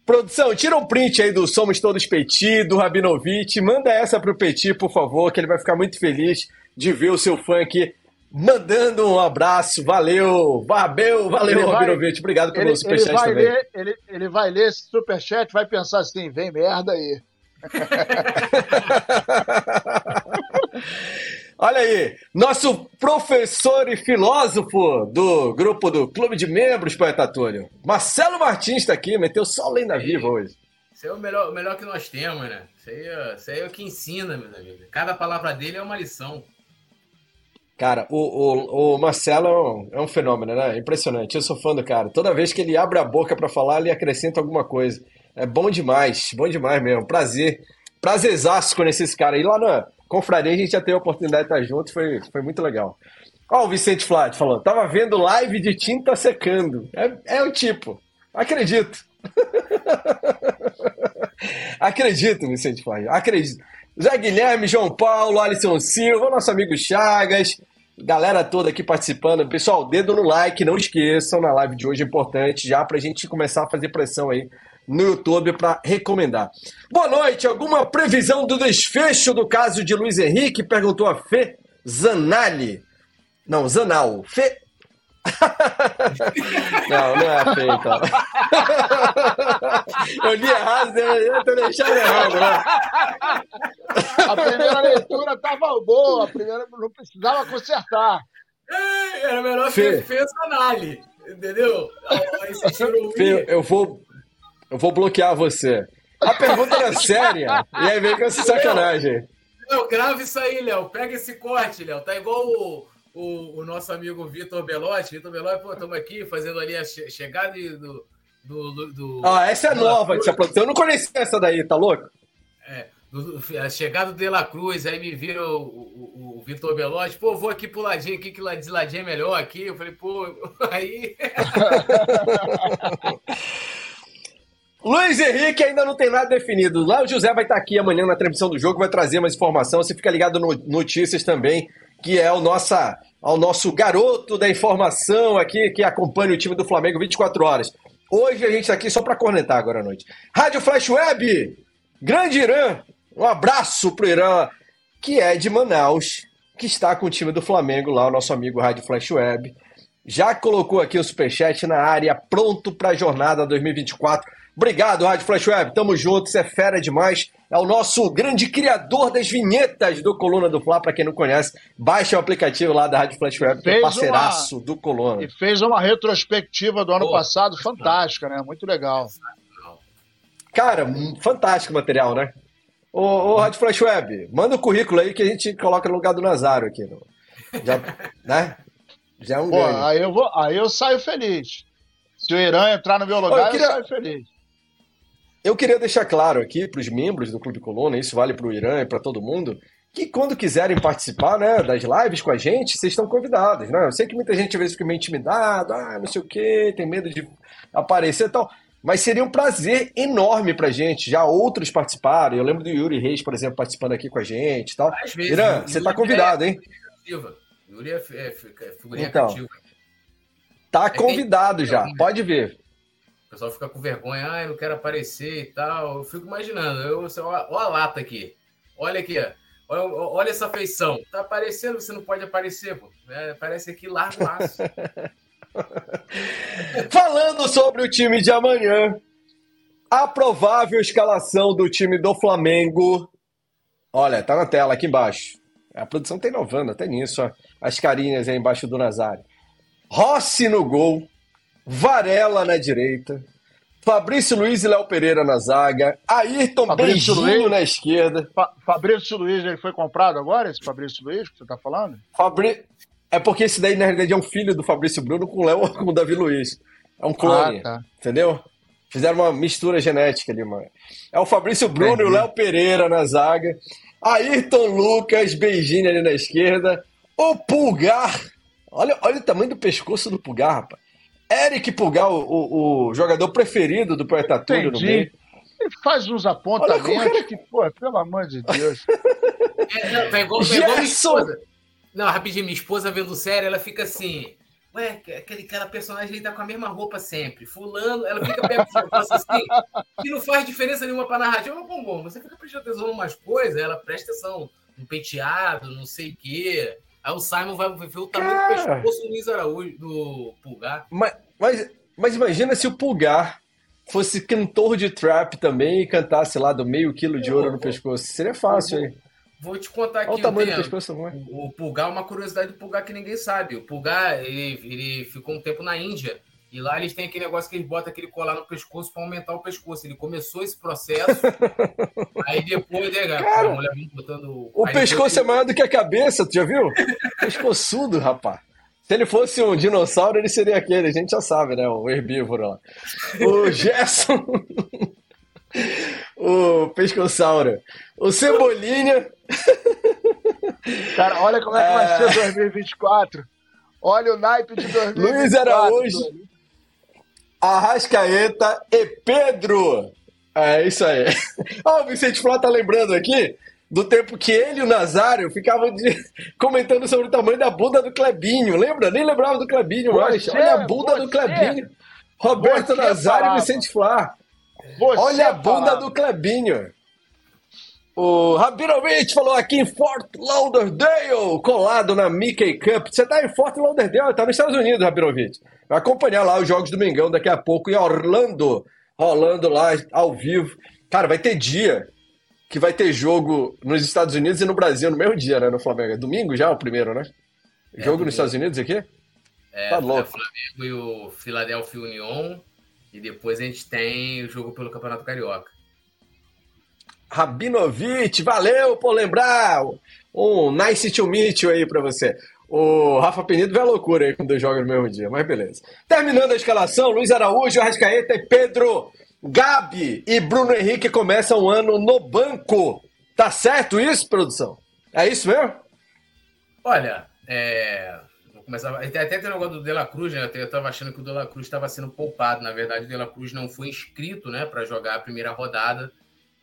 Produção, tira um print aí do Somos Todos Petit, do Rabinovich. Manda essa pro Petit, por favor, que ele vai ficar muito feliz de ver o seu fã aqui mandando um abraço. Valeu, valeu, valeu, Rabinovich. Obrigado pelo ele, superchat ele vai também. Ler, ele, ele vai ler esse superchat vai pensar assim: vem merda aí. Olha aí, nosso professor e filósofo do grupo do Clube de Membros, Poeta Túlio. Marcelo Martins está aqui, meteu só lenda viva hoje. Isso é o melhor, o melhor que nós temos, né? Isso aí, é, isso aí é o que ensina, meus amigos. Cada palavra dele é uma lição. Cara, o, o, o Marcelo é um, é um, fenômeno, né? Impressionante. Eu sou fã do cara. Toda vez que ele abre a boca para falar, ele acrescenta alguma coisa. É bom demais, bom demais mesmo. Prazer. Prazerzaço conhecer esse cara. E lá na Confraria a gente já teve a oportunidade de estar junto, foi, foi muito legal. Ó, o Vicente Flávio falou: tava vendo live de tinta secando. É, é o tipo. Acredito. Acredito, Vicente Flávio. Acredito. Zé Guilherme, João Paulo, Alisson Silva, nosso amigo Chagas, galera toda aqui participando. Pessoal, dedo no like, não esqueçam, na live de hoje é importante, já pra gente começar a fazer pressão aí no YouTube para recomendar. Boa noite, alguma previsão do desfecho do caso de Luiz Henrique? Perguntou a Fê Zanali. Não, Zanal. Fê não, não é a Fê, então. eu li errado, eu tô deixando errado, né? A primeira leitura estava boa, a primeira não precisava consertar. É, era melhor Fê. Fê Zanali, entendeu? Fê, eu vou eu vou bloquear você. A pergunta era séria. E aí vem com essa sacanagem. Léo, grava isso aí, Léo. Pega esse corte, Léo. Tá igual o, o, o nosso amigo Vitor Belotti. Vitor Belotti, pô, estamos aqui fazendo ali a che chegada do, do, do, Ah, essa é nova. Eu não conhecia essa daí, tá louco? É. Do, a chegada do De La Cruz, aí me viram o, o, o Vitor Belotti, pô, vou aqui pro ladinho, aqui que de ladinho é melhor aqui. Eu falei, pô, aí. Luiz Henrique ainda não tem nada definido. Lá o José vai estar aqui amanhã na transmissão do jogo, vai trazer mais informação. Você fica ligado no Notícias também, que é o, nossa, o nosso garoto da informação aqui, que acompanha o time do Flamengo 24 horas. Hoje a gente está aqui só para cornetar agora à noite. Rádio Flash Web, Grande Irã, um abraço pro Irã, que é de Manaus, que está com o time do Flamengo lá, o nosso amigo Rádio Flash Web. Já colocou aqui o superchat na área, pronto para a jornada 2024. Obrigado, Rádio Flash Web. Tamo junto, você é fera demais. É o nosso grande criador das vinhetas do Coluna do Fla, para quem não conhece. Baixa o aplicativo lá da Rádio Flash Web, que é parceiraço uma... do Coluna. E fez uma retrospectiva do ano Pô, passado fantástica, né? Muito legal. Cara, fantástico material, né? Ô, ô Rádio Flash Web, manda o currículo aí que a gente coloca no lugar do Nazário aqui. Já, né? Já é um Pô, ganho. Aí eu, vou, aí eu saio feliz. Se o Irã entrar no meu lugar, eu, queria... eu saio feliz. Eu queria deixar claro aqui para os membros do Clube Coluna, isso vale para o Irã e para todo mundo, que quando quiserem participar né, das lives com a gente, vocês estão convidados. Né? Eu sei que muita gente às vezes fica meio intimidado, ah, não sei o quê, tem medo de aparecer e tal. Mas seria um prazer enorme pra gente. Já outros participaram. Eu lembro do Yuri Reis, por exemplo, participando aqui com a gente e tal. Vezes, Irã, você tá convidado, é... hein? Yuri é, é, é figurinha então, cativa. Tá convidado já, pode ver pessoal fica com vergonha, ah, eu não quero aparecer e tal. Eu fico imaginando, eu, olha, olha a lata aqui. Olha aqui, olha, olha essa feição. Tá aparecendo, você não pode aparecer, pô. É, aparece aqui largo aço. Falando sobre o time de amanhã, a provável escalação do time do Flamengo. Olha, tá na tela aqui embaixo. A produção tá inovando até nisso, ó. As carinhas aí embaixo do Nazário. Rossi no gol. Varela na direita, Fabrício Luiz e Léo Pereira na zaga, Ayrton Fabrício Beijinho Luiz, na esquerda. Fa Fabrício Luiz, ele foi comprado agora, esse Fabrício Luiz que você tá falando? Fabri... É porque esse daí, na realidade, é um filho do Fabrício Bruno com o Léo com o Davi Luiz. É um clone, ah, tá. entendeu? Fizeram uma mistura genética ali, mano. É o Fabrício Bruno e o Léo Pereira na zaga. Ayrton Lucas, beijinho ali na esquerda. O Pulgar. Olha, olha o tamanho do pescoço do Pulgar, rapaz. Eric Pulgar, o, o, jogador preferido do Poeta Túlio no meio. Ele faz uns apontamentos que, pô, pelo amor de Deus. É, não, igual, tá igual minha esposa. Não, rapidinho, minha esposa vendo série, ela fica assim. Ué, aquele, aquela personagem aí tá com a mesma roupa sempre. Fulano, ela fica perguntando assim, que não faz diferença nenhuma pra narrativa. Mas, bom, você fica prestando atenção em umas coisas, ela presta atenção no penteado, não sei o quê. Aí o Simon vai ver o tamanho Cara... do pescoço do Luiz Araújo, do Pulgar. Mas, mas, mas imagina se o Pulgar fosse cantor de trap também e cantasse lá do meio quilo de ouro no pescoço. Seria fácil, hein? Vou te contar aqui. Olha o tamanho do pescoço, é? O Pulgar, uma curiosidade do Pulgar que ninguém sabe. O Pulgar, ele, ele ficou um tempo na Índia. E lá eles têm aquele negócio que eles botam aquele colar no pescoço para aumentar o pescoço. Ele começou esse processo. aí depois, né, cara, a mulher botando. O pescoço depois... é maior do que a cabeça, tu já viu? Pescoçudo, rapaz. Se ele fosse um dinossauro, ele seria aquele, a gente já sabe, né? O herbívoro lá. O Gerson. o pescossauro. O Cebolinha. Cara, olha como é que vai é... ser 2024. Olha o naipe de 2024. Luiz Araújo, Arrascaeta e Pedro. É isso aí. Ó, oh, o Vicente Flá tá lembrando aqui do tempo que ele e o Nazário ficavam de... comentando sobre o tamanho da bunda do Clebinho. Lembra? Nem lembrava do Clebinho mais. Olha a bunda você, do Clebinho. Roberto Nazário e Vicente Flá. Você Olha a bunda falava. do Clebinho. O Rabinovich falou aqui em Fort Lauderdale, colado na Mickey Cup. Você tá em Fort Lauderdale, tá nos Estados Unidos, Rabinovich. Vai acompanhar lá os jogos do Mengão daqui a pouco em Orlando, rolando lá ao vivo. Cara, vai ter dia que vai ter jogo nos Estados Unidos e no Brasil no mesmo dia, né? No Flamengo. É domingo já o primeiro, né? É, jogo nos Estados Unidos aqui? É, tá louco. o Flamengo e o Philadelphia Union. E depois a gente tem o jogo pelo Campeonato Carioca. Rabinovich, valeu por lembrar. Um nice to meet you aí pra você. O Rafa Penido vai à loucura aí quando joga no mesmo dia, mas beleza. Terminando a escalação, Luiz Araújo, Arrascaeta e Pedro Gabi e Bruno Henrique começam o ano no banco. Tá certo isso, produção? É isso mesmo? Olha, é... Vou começar. Até tem o negócio do De La Cruz, né? Eu estava achando que o De La Cruz estava sendo poupado. Na verdade, o De La Cruz não foi inscrito né, para jogar a primeira rodada.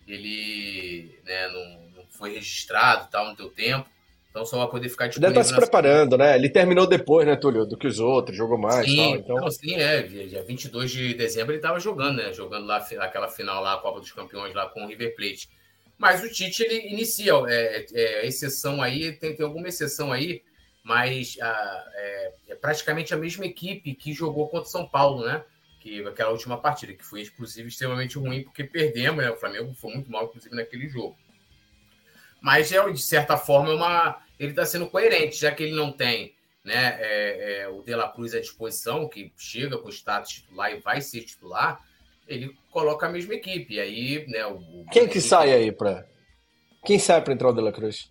Ele né, não, não foi registrado tal, no teu tempo. Então só vai poder ficar disponível. Deve estar se preparando, né? Ele terminou depois, né, Túlio, do que os outros, jogou mais sim, tal, então... Não, sim, é. Dia 22 de dezembro ele estava jogando, né? Jogando lá aquela final lá, a Copa dos Campeões lá com o River Plate. Mas o Tite, ele inicia, é, é, exceção aí, tem, tem alguma exceção aí, mas a, ah, é, é, praticamente a mesma equipe que jogou contra o São Paulo, né? Que, aquela última partida, que foi, inclusive, extremamente ruim, porque perdemos, né? O Flamengo foi muito mal, inclusive, naquele jogo. Mas, é, de certa forma, é uma, ele está sendo coerente, já que ele não tem né, é, é, o De La Cruz à disposição, que chega com o status titular e vai ser titular, ele coloca a mesma equipe. E aí, né, o, Quem que sai aí para. Quem sai para entrar o De La Cruz?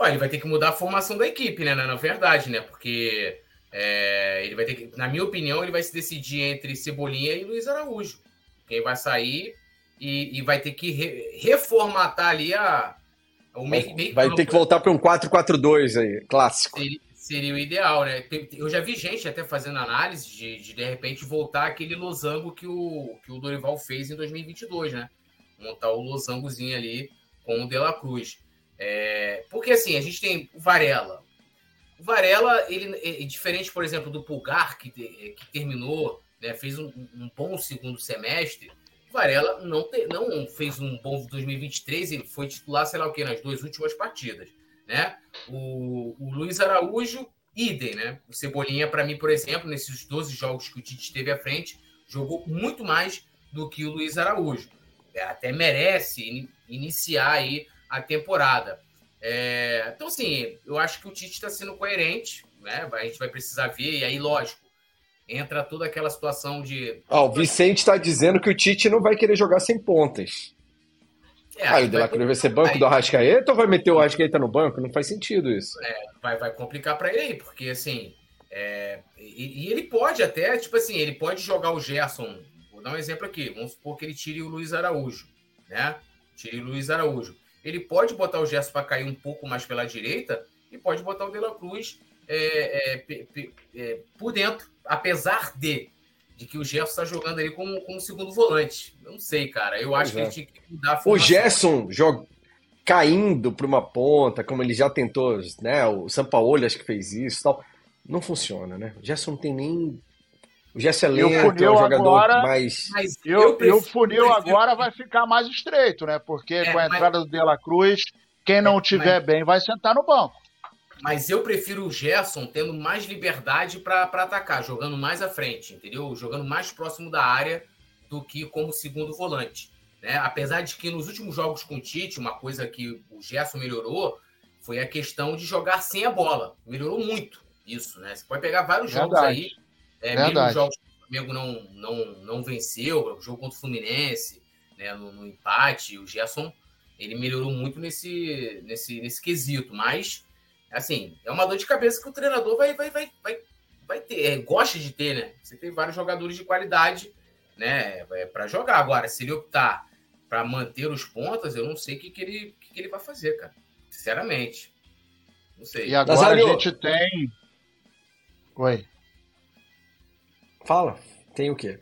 ele vai ter que mudar a formação da equipe, né? Na verdade, né? Porque é, ele vai ter que, na minha opinião, ele vai se decidir entre Cebolinha e Luiz Araújo. Quem vai sair e, e vai ter que re, reformatar ali a, o meio, meio vai ter que voltar para um 4-4-2 aí, clássico. Seria, seria, o ideal, né? Eu já vi gente até fazendo análise de, de, de repente voltar aquele losango que o, que o Dorival fez em 2022, né? Montar o losangozinho ali com o De La Cruz. É, porque assim, a gente tem o Varela. O Varela, ele é diferente, por exemplo, do Pulgar, que, que terminou, né, fez um, um bom segundo semestre. Varela não, te, não fez um bom 2023, ele foi titular, sei lá o que, nas duas últimas partidas. Né? O, o Luiz Araújo, idem, né? O Cebolinha, para mim, por exemplo, nesses 12 jogos que o Tite teve à frente, jogou muito mais do que o Luiz Araújo. É, até merece in, iniciar aí a temporada. É, então, assim, eu acho que o Tite está sendo coerente, né? A gente vai precisar ver, e aí, lógico, entra toda aquela situação de. Ó, o Vicente está dizendo que o Tite não vai querer jogar sem pontas. É, aí o De La Cruz vai ser banco aí... do Arrascaeta ou vai meter o Arrascaeta no banco? Não faz sentido isso. É, vai, vai complicar para ele aí, porque assim. É, e, e, ele pode até, tipo assim, ele pode jogar o Gerson. Vou dar um exemplo aqui. Vamos supor que ele tire o Luiz Araújo, né? Tire o Luiz Araújo. Ele pode botar o Gerson para cair um pouco mais pela direita e pode botar o De La Cruz é, é, é, por dentro, apesar de, de que o Gerson está jogando ali como, como segundo volante. Eu não sei, cara. Eu acho que ele tinha que mudar a O Gerson joga caindo para uma ponta, como ele já tentou, né? O Sampaoli acho que fez isso tal. Não funciona, né? O Gerson não tem nem. O Gerson é lento, é um jogador agora, mais. Mas eu, eu, o funil agora vai ficar mais estreito, né? Porque é, com a entrada mas... do De La Cruz, quem não é, tiver mas... bem vai sentar no banco. mas eu prefiro o Gerson tendo mais liberdade para atacar, jogando mais à frente, entendeu? Jogando mais próximo da área do que como segundo volante. Né? Apesar de que nos últimos jogos com o Tite, uma coisa que o Gerson melhorou foi a questão de jogar sem a bola. Melhorou muito isso, né? Você pode pegar vários Verdade. jogos aí, é, mesmo jogos que o Flamengo não, não, não venceu, o jogo contra o Fluminense, né, no, no, empate, o Gerson ele melhorou muito nesse, nesse, nesse quesito, mas assim, é uma dor de cabeça que o treinador vai, vai, vai, vai, vai ter, é, gosta de ter, né? Você tem vários jogadores de qualidade, né, é, para jogar. Agora, se ele optar para manter os pontas, eu não sei o que, que, ele, que, que ele vai fazer, cara. Sinceramente. Não sei. E agora Nazário... a gente tem. Oi. Fala. Tem o quê?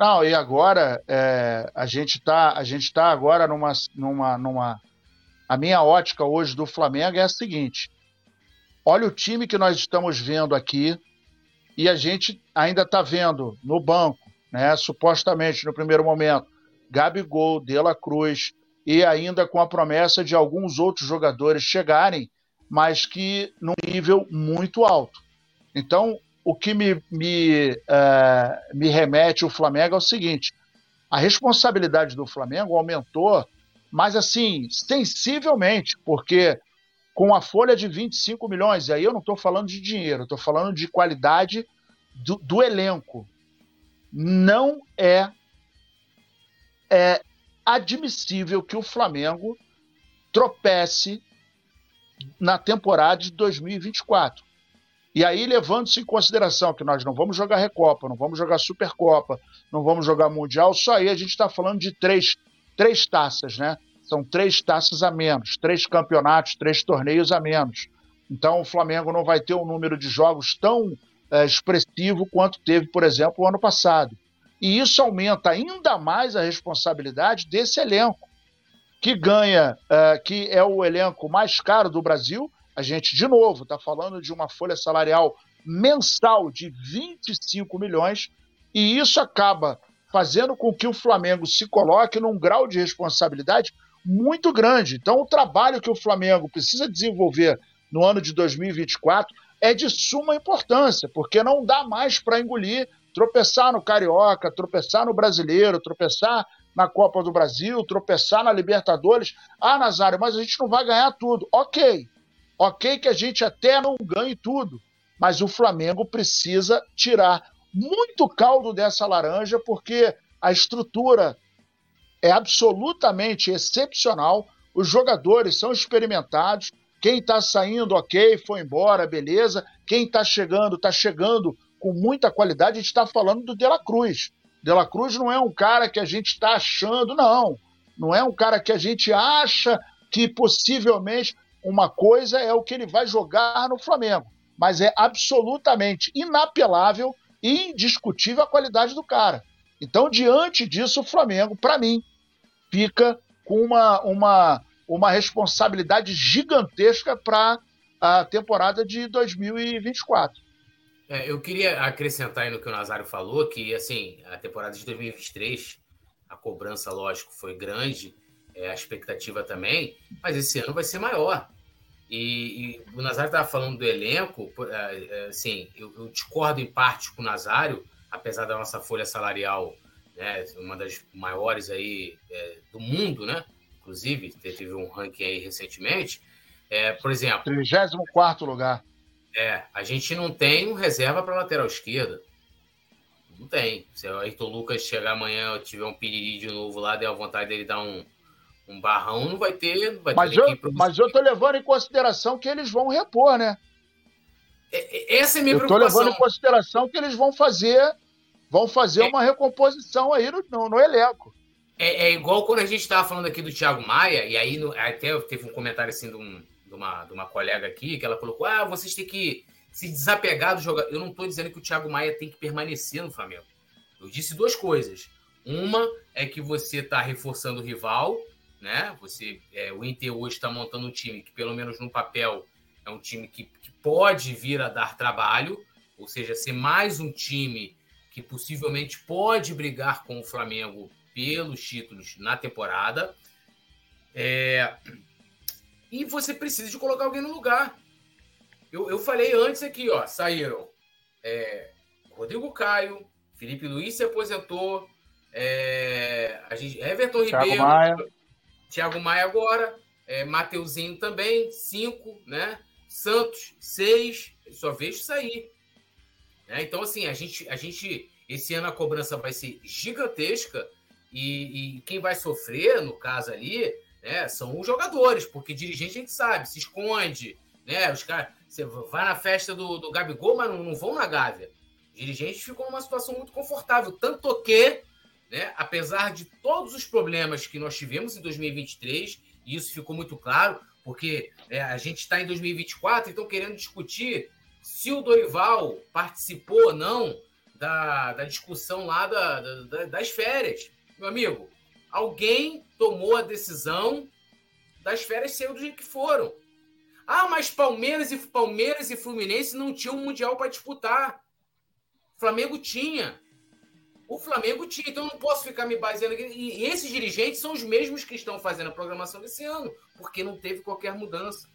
Não, e agora é, a gente está a gente tá agora numa, numa, numa. A minha ótica hoje do Flamengo é a seguinte: olha o time que nós estamos vendo aqui e a gente ainda está vendo no banco, né? Supostamente no primeiro momento, Gabigol, De La Cruz e ainda com a promessa de alguns outros jogadores chegarem, mas que num nível muito alto. Então, o que me, me, uh, me remete o Flamengo é o seguinte: a responsabilidade do Flamengo aumentou, mas assim, sensivelmente, porque com a folha de 25 milhões, e aí eu não estou falando de dinheiro, estou falando de qualidade do, do elenco. Não é é admissível que o Flamengo tropece na temporada de 2024. E aí, levando-se em consideração que nós não vamos jogar Recopa, não vamos jogar Supercopa, não vamos jogar Mundial, só aí a gente está falando de três, três taças, né? São três taças a menos, três campeonatos, três torneios a menos. Então, o Flamengo não vai ter um número de jogos tão é, expressivo quanto teve, por exemplo, o ano passado. E isso aumenta ainda mais a responsabilidade desse elenco, que ganha, uh, que é o elenco mais caro do Brasil. A gente, de novo, está falando de uma folha salarial mensal de 25 milhões, e isso acaba fazendo com que o Flamengo se coloque num grau de responsabilidade muito grande. Então, o trabalho que o Flamengo precisa desenvolver no ano de 2024 é de suma importância, porque não dá mais para engolir tropeçar no Carioca, tropeçar no Brasileiro, tropeçar na Copa do Brasil, tropeçar na Libertadores. Ah, Nazário, mas a gente não vai ganhar tudo. Ok. Ok que a gente até não ganhe tudo, mas o Flamengo precisa tirar muito caldo dessa laranja, porque a estrutura é absolutamente excepcional, os jogadores são experimentados, quem está saindo, ok, foi embora, beleza. Quem está chegando, está chegando com muita qualidade, a gente está falando do De La Cruz. De La Cruz não é um cara que a gente está achando, não. Não é um cara que a gente acha que possivelmente uma coisa é o que ele vai jogar no Flamengo, mas é absolutamente inapelável e indiscutível a qualidade do cara. Então, diante disso, o Flamengo, para mim, fica com uma, uma, uma responsabilidade gigantesca para a temporada de 2024. É, eu queria acrescentar aí no que o Nazário falou, que assim, a temporada de 2023, a cobrança, lógico, foi grande, é, a expectativa também, mas esse ano vai ser maior. E, e o Nazário estava falando do elenco, é, é, assim, eu, eu, discordo em parte com o Nazário, apesar da nossa folha salarial, né, uma das maiores aí é, do mundo, né? Inclusive, teve um ranking aí recentemente. É, por exemplo. 34 lugar. É, a gente não tem um reserva para lateral esquerda. Não tem. Se o Ayrton Lucas chegar amanhã tiver um piriri de novo lá, der a vontade dele dar um, um barrão, não vai ter. Não vai mas, ter eu, mas eu tô levando em consideração que eles vão repor, né? É, é essa é a minha eu preocupação. Tô levando em consideração que eles vão fazer vão fazer é. uma recomposição aí no, no, no elenco. É, é, igual quando a gente estava falando aqui do Thiago Maia, e aí no, até teve um comentário assim de um, de uma, de uma colega aqui, que ela colocou: ah, vocês têm que se desapegar do jogador. Eu não estou dizendo que o Thiago Maia tem que permanecer no Flamengo. Eu disse duas coisas. Uma é que você está reforçando o rival, né? Você, é, o Inter hoje está montando um time que, pelo menos no papel, é um time que, que pode vir a dar trabalho, ou seja, ser mais um time que possivelmente pode brigar com o Flamengo pelos títulos na temporada. É, e você precisa de colocar alguém no lugar. Eu, eu falei antes aqui, ó, saíram é, Rodrigo Caio, Felipe Luiz se aposentou, é, a gente, Everton Thiago Ribeiro, Maia. Thiago Maia agora, é, Mateuzinho também, cinco, né? Santos, seis, só vejo sair. Né? Então, assim, a gente, a gente, esse ano a cobrança vai ser gigantesca e, e quem vai sofrer, no caso ali, né, são os jogadores, porque dirigente a gente sabe, se esconde, né? Os caras, você vai na festa do, do Gabigol, mas não, não vão na Gávea. Os dirigentes ficam numa situação muito confortável, tanto que, né, apesar de todos os problemas que nós tivemos em 2023, e isso ficou muito claro, porque é, a gente está em 2024 e estão querendo discutir se o Dorival participou ou não da, da discussão lá da, da, das férias. Meu amigo, alguém tomou a decisão das férias ser do jeito que foram. Ah, mas Palmeiras e Palmeiras e Fluminense não tinham um mundial para disputar. Flamengo tinha. O Flamengo tinha, então não posso ficar me baseando. E esses dirigentes são os mesmos que estão fazendo a programação desse ano, porque não teve qualquer mudança.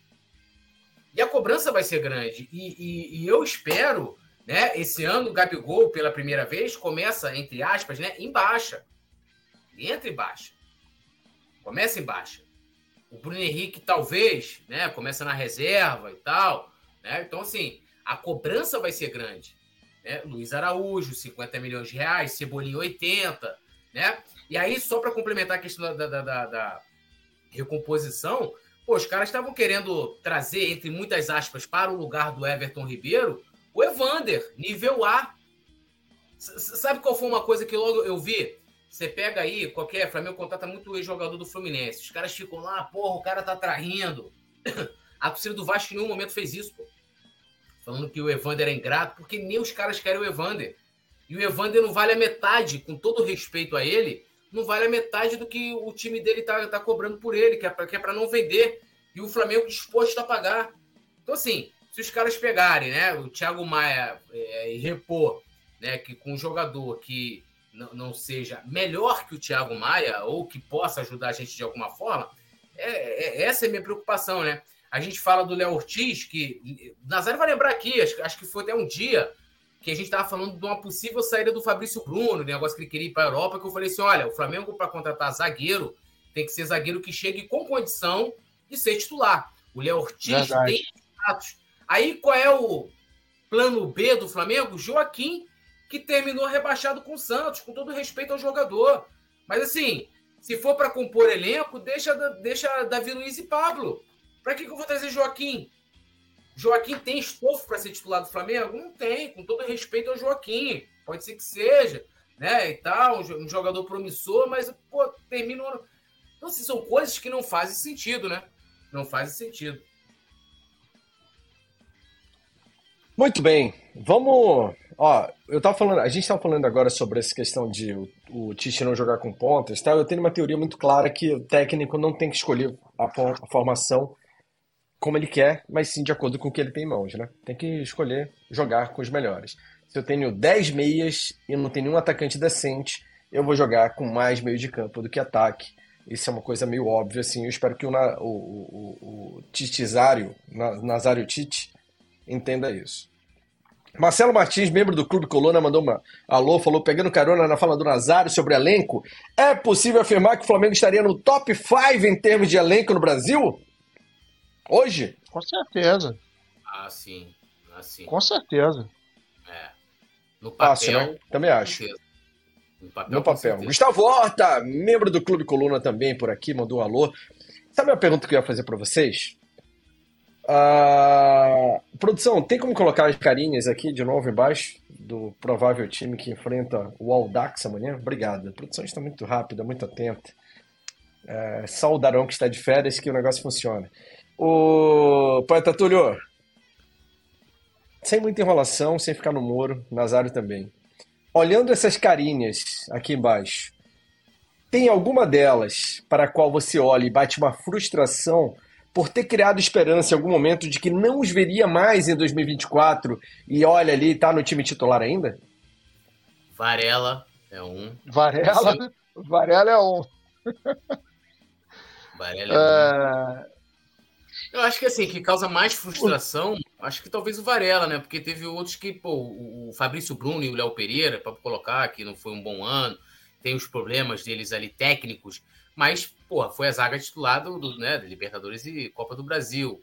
E a cobrança vai ser grande. E, e, e eu espero, né? Esse ano o Gabigol, pela primeira vez, começa, entre aspas, né, em baixa. Entra em baixa. Começa em baixa. O Bruno Henrique, talvez, né? Começa na reserva e tal. Né? Então, assim, a cobrança vai ser grande. Né? Luiz Araújo, 50 milhões de reais, Cebolinha, 80, né? E aí, só para complementar a questão da, da, da, da recomposição, pô, os caras estavam querendo trazer, entre muitas aspas, para o lugar do Everton Ribeiro, o Evander, nível A. S sabe qual foi uma coisa que logo eu vi? Você pega aí, qualquer Flamengo contrata muito ex-jogador do Fluminense. Os caras ficam lá, porra, o cara tá traindo. A torcida do Vasco em nenhum momento fez isso, pô falando que o Evander é ingrato, porque nem os caras querem o Evander. E o Evander não vale a metade, com todo respeito a ele, não vale a metade do que o time dele tá, tá cobrando por ele, que é para é não vender. E o Flamengo disposto a pagar. Então, assim, se os caras pegarem, né, o Thiago Maia é, e repor, né, que com um jogador que não, não seja melhor que o Thiago Maia, ou que possa ajudar a gente de alguma forma, é, é, essa é a minha preocupação, né? A gente fala do Léo Ortiz, que Nazário vai lembrar aqui, acho, acho que foi até um dia que a gente estava falando de uma possível saída do Fabrício Bruno, negócio que ele queria ir para a Europa, que eu falei assim: olha, o Flamengo, para contratar zagueiro, tem que ser zagueiro que chegue com condição de ser titular. O Léo Ortiz Verdade. tem status. Aí qual é o plano B do Flamengo? Joaquim, que terminou rebaixado com o Santos, com todo respeito ao jogador. Mas assim, se for para compor elenco, deixa, deixa Davi Luiz e Pablo. Para que, que eu vou trazer Joaquim? Joaquim tem estofo para ser titular do Flamengo? Não tem, com todo respeito ao Joaquim. Pode ser que seja, né? E tal, um jogador promissor, mas, pô, termina. Então, assim, são coisas que não fazem sentido, né? Não fazem sentido. Muito bem. Vamos. Ó, eu tava falando, a gente estava falando agora sobre essa questão de o, o Tite não jogar com pontas, tá? Eu tenho uma teoria muito clara que o técnico não tem que escolher a, a formação como ele quer, mas sim de acordo com o que ele tem em mãos, né? Tem que escolher jogar com os melhores. Se eu tenho 10 meias e não tenho nenhum atacante decente, eu vou jogar com mais meio de campo do que ataque. Isso é uma coisa meio óbvia, assim. Eu espero que o, o, o, o Titizário, Nazário Tite, entenda isso. Marcelo Martins, membro do Clube Coluna, mandou uma alô, falou, pegando carona na fala do Nazário sobre elenco. É possível afirmar que o Flamengo estaria no top 5 em termos de elenco no Brasil? Hoje? Com certeza. Ah, sim. Ah, sim. Com certeza. É. No papel. Fácil, né? Também acho. No papel. No papel. Gustavo Horta, membro do Clube Coluna também por aqui, mandou um alô. Sabe a pergunta que eu ia fazer para vocês? Uh, produção, tem como colocar as carinhas aqui de novo embaixo do provável time que enfrenta o Aldax amanhã? Obrigado. A produção está muito rápida, muito atenta. É, só o Darão que está de férias que o negócio funciona. O poeta Túlio, sem muita enrolação, sem ficar no muro, Nazário também. Olhando essas carinhas aqui embaixo, tem alguma delas para a qual você olha e bate uma frustração por ter criado esperança em algum momento de que não os veria mais em 2024 e olha ali, tá no time titular ainda? Varela é um. Varela, Varela é um. Varela é, é... Eu acho que assim, que causa mais frustração Acho que talvez o Varela, né? Porque teve outros que, pô, o Fabrício Bruno e o Léo Pereira, para colocar, que não foi um bom ano, tem os problemas deles ali técnicos, mas, pô, foi a zaga titular do, do né, Libertadores e Copa do Brasil.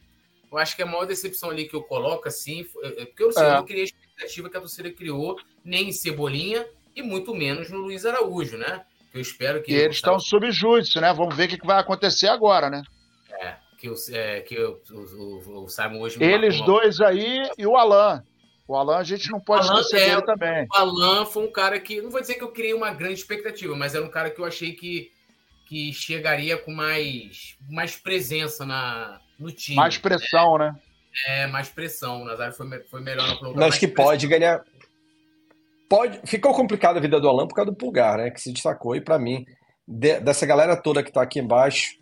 Eu acho que a maior decepção ali que eu coloco, assim, é, porque eu, assim, é. eu não queria a expectativa que a torcida criou, nem em Cebolinha e muito menos no Luiz Araújo, né? Eu espero que. E eles estão sob júdice, né? Vamos ver o que vai acontecer agora, né? Que, o, é, que o, o, o Simon hoje. Eles dois aí e o Alan. O Alan a gente não pode Alan esquecer é, dele também. O Alan foi um cara que, não vou dizer que eu criei uma grande expectativa, mas era um cara que eu achei que, que chegaria com mais, mais presença na, no time. Mais pressão, né? né? É, mais pressão. O Nazário foi, foi melhor na prolongação. Acho que pressão. pode ganhar. Pode, ficou complicada a vida do Alan por causa do Pulgar, né? Que se destacou. E para mim, de, dessa galera toda que tá aqui embaixo,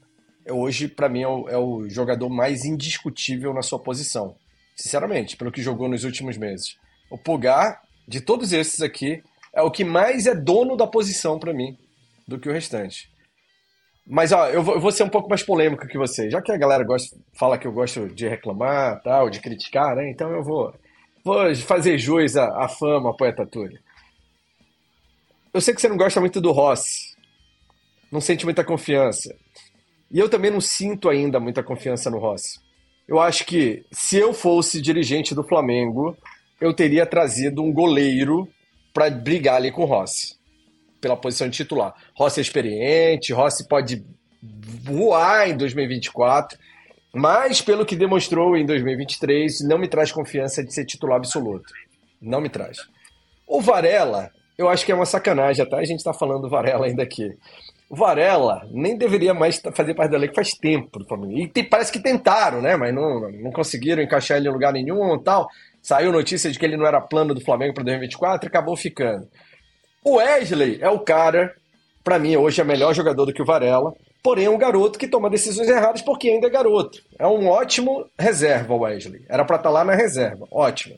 hoje, para mim, é o, é o jogador mais indiscutível na sua posição. Sinceramente, pelo que jogou nos últimos meses. O Pulgar, de todos esses aqui, é o que mais é dono da posição para mim do que o restante. Mas ó, eu vou, eu vou, ser um pouco mais polêmico que você. Já que a galera gosta, fala que eu gosto de reclamar, tal, de criticar, né? Então eu vou, vou fazer jus à, à fama, poeta Túlio. Eu sei que você não gosta muito do Rossi. Não sente muita confiança. E eu também não sinto ainda muita confiança no Rossi. Eu acho que se eu fosse dirigente do Flamengo, eu teria trazido um goleiro para brigar ali com o Rossi, pela posição de titular. Rossi é experiente, Rossi pode voar em 2024, mas pelo que demonstrou em 2023, não me traz confiança de ser titular absoluto. Não me traz. O Varela, eu acho que é uma sacanagem, até a gente está falando do Varela ainda aqui. O Varela nem deveria mais fazer parte da lei que faz tempo do Flamengo. E parece que tentaram, né? Mas não, não conseguiram encaixar ele em lugar nenhum tal. Saiu notícia de que ele não era plano do Flamengo para 2024 e acabou ficando. O Wesley é o cara, para mim, hoje é melhor jogador do que o Varela. Porém, é um garoto que toma decisões erradas porque ainda é garoto. É um ótimo reserva, Wesley. Era para estar tá lá na reserva. Ótimo.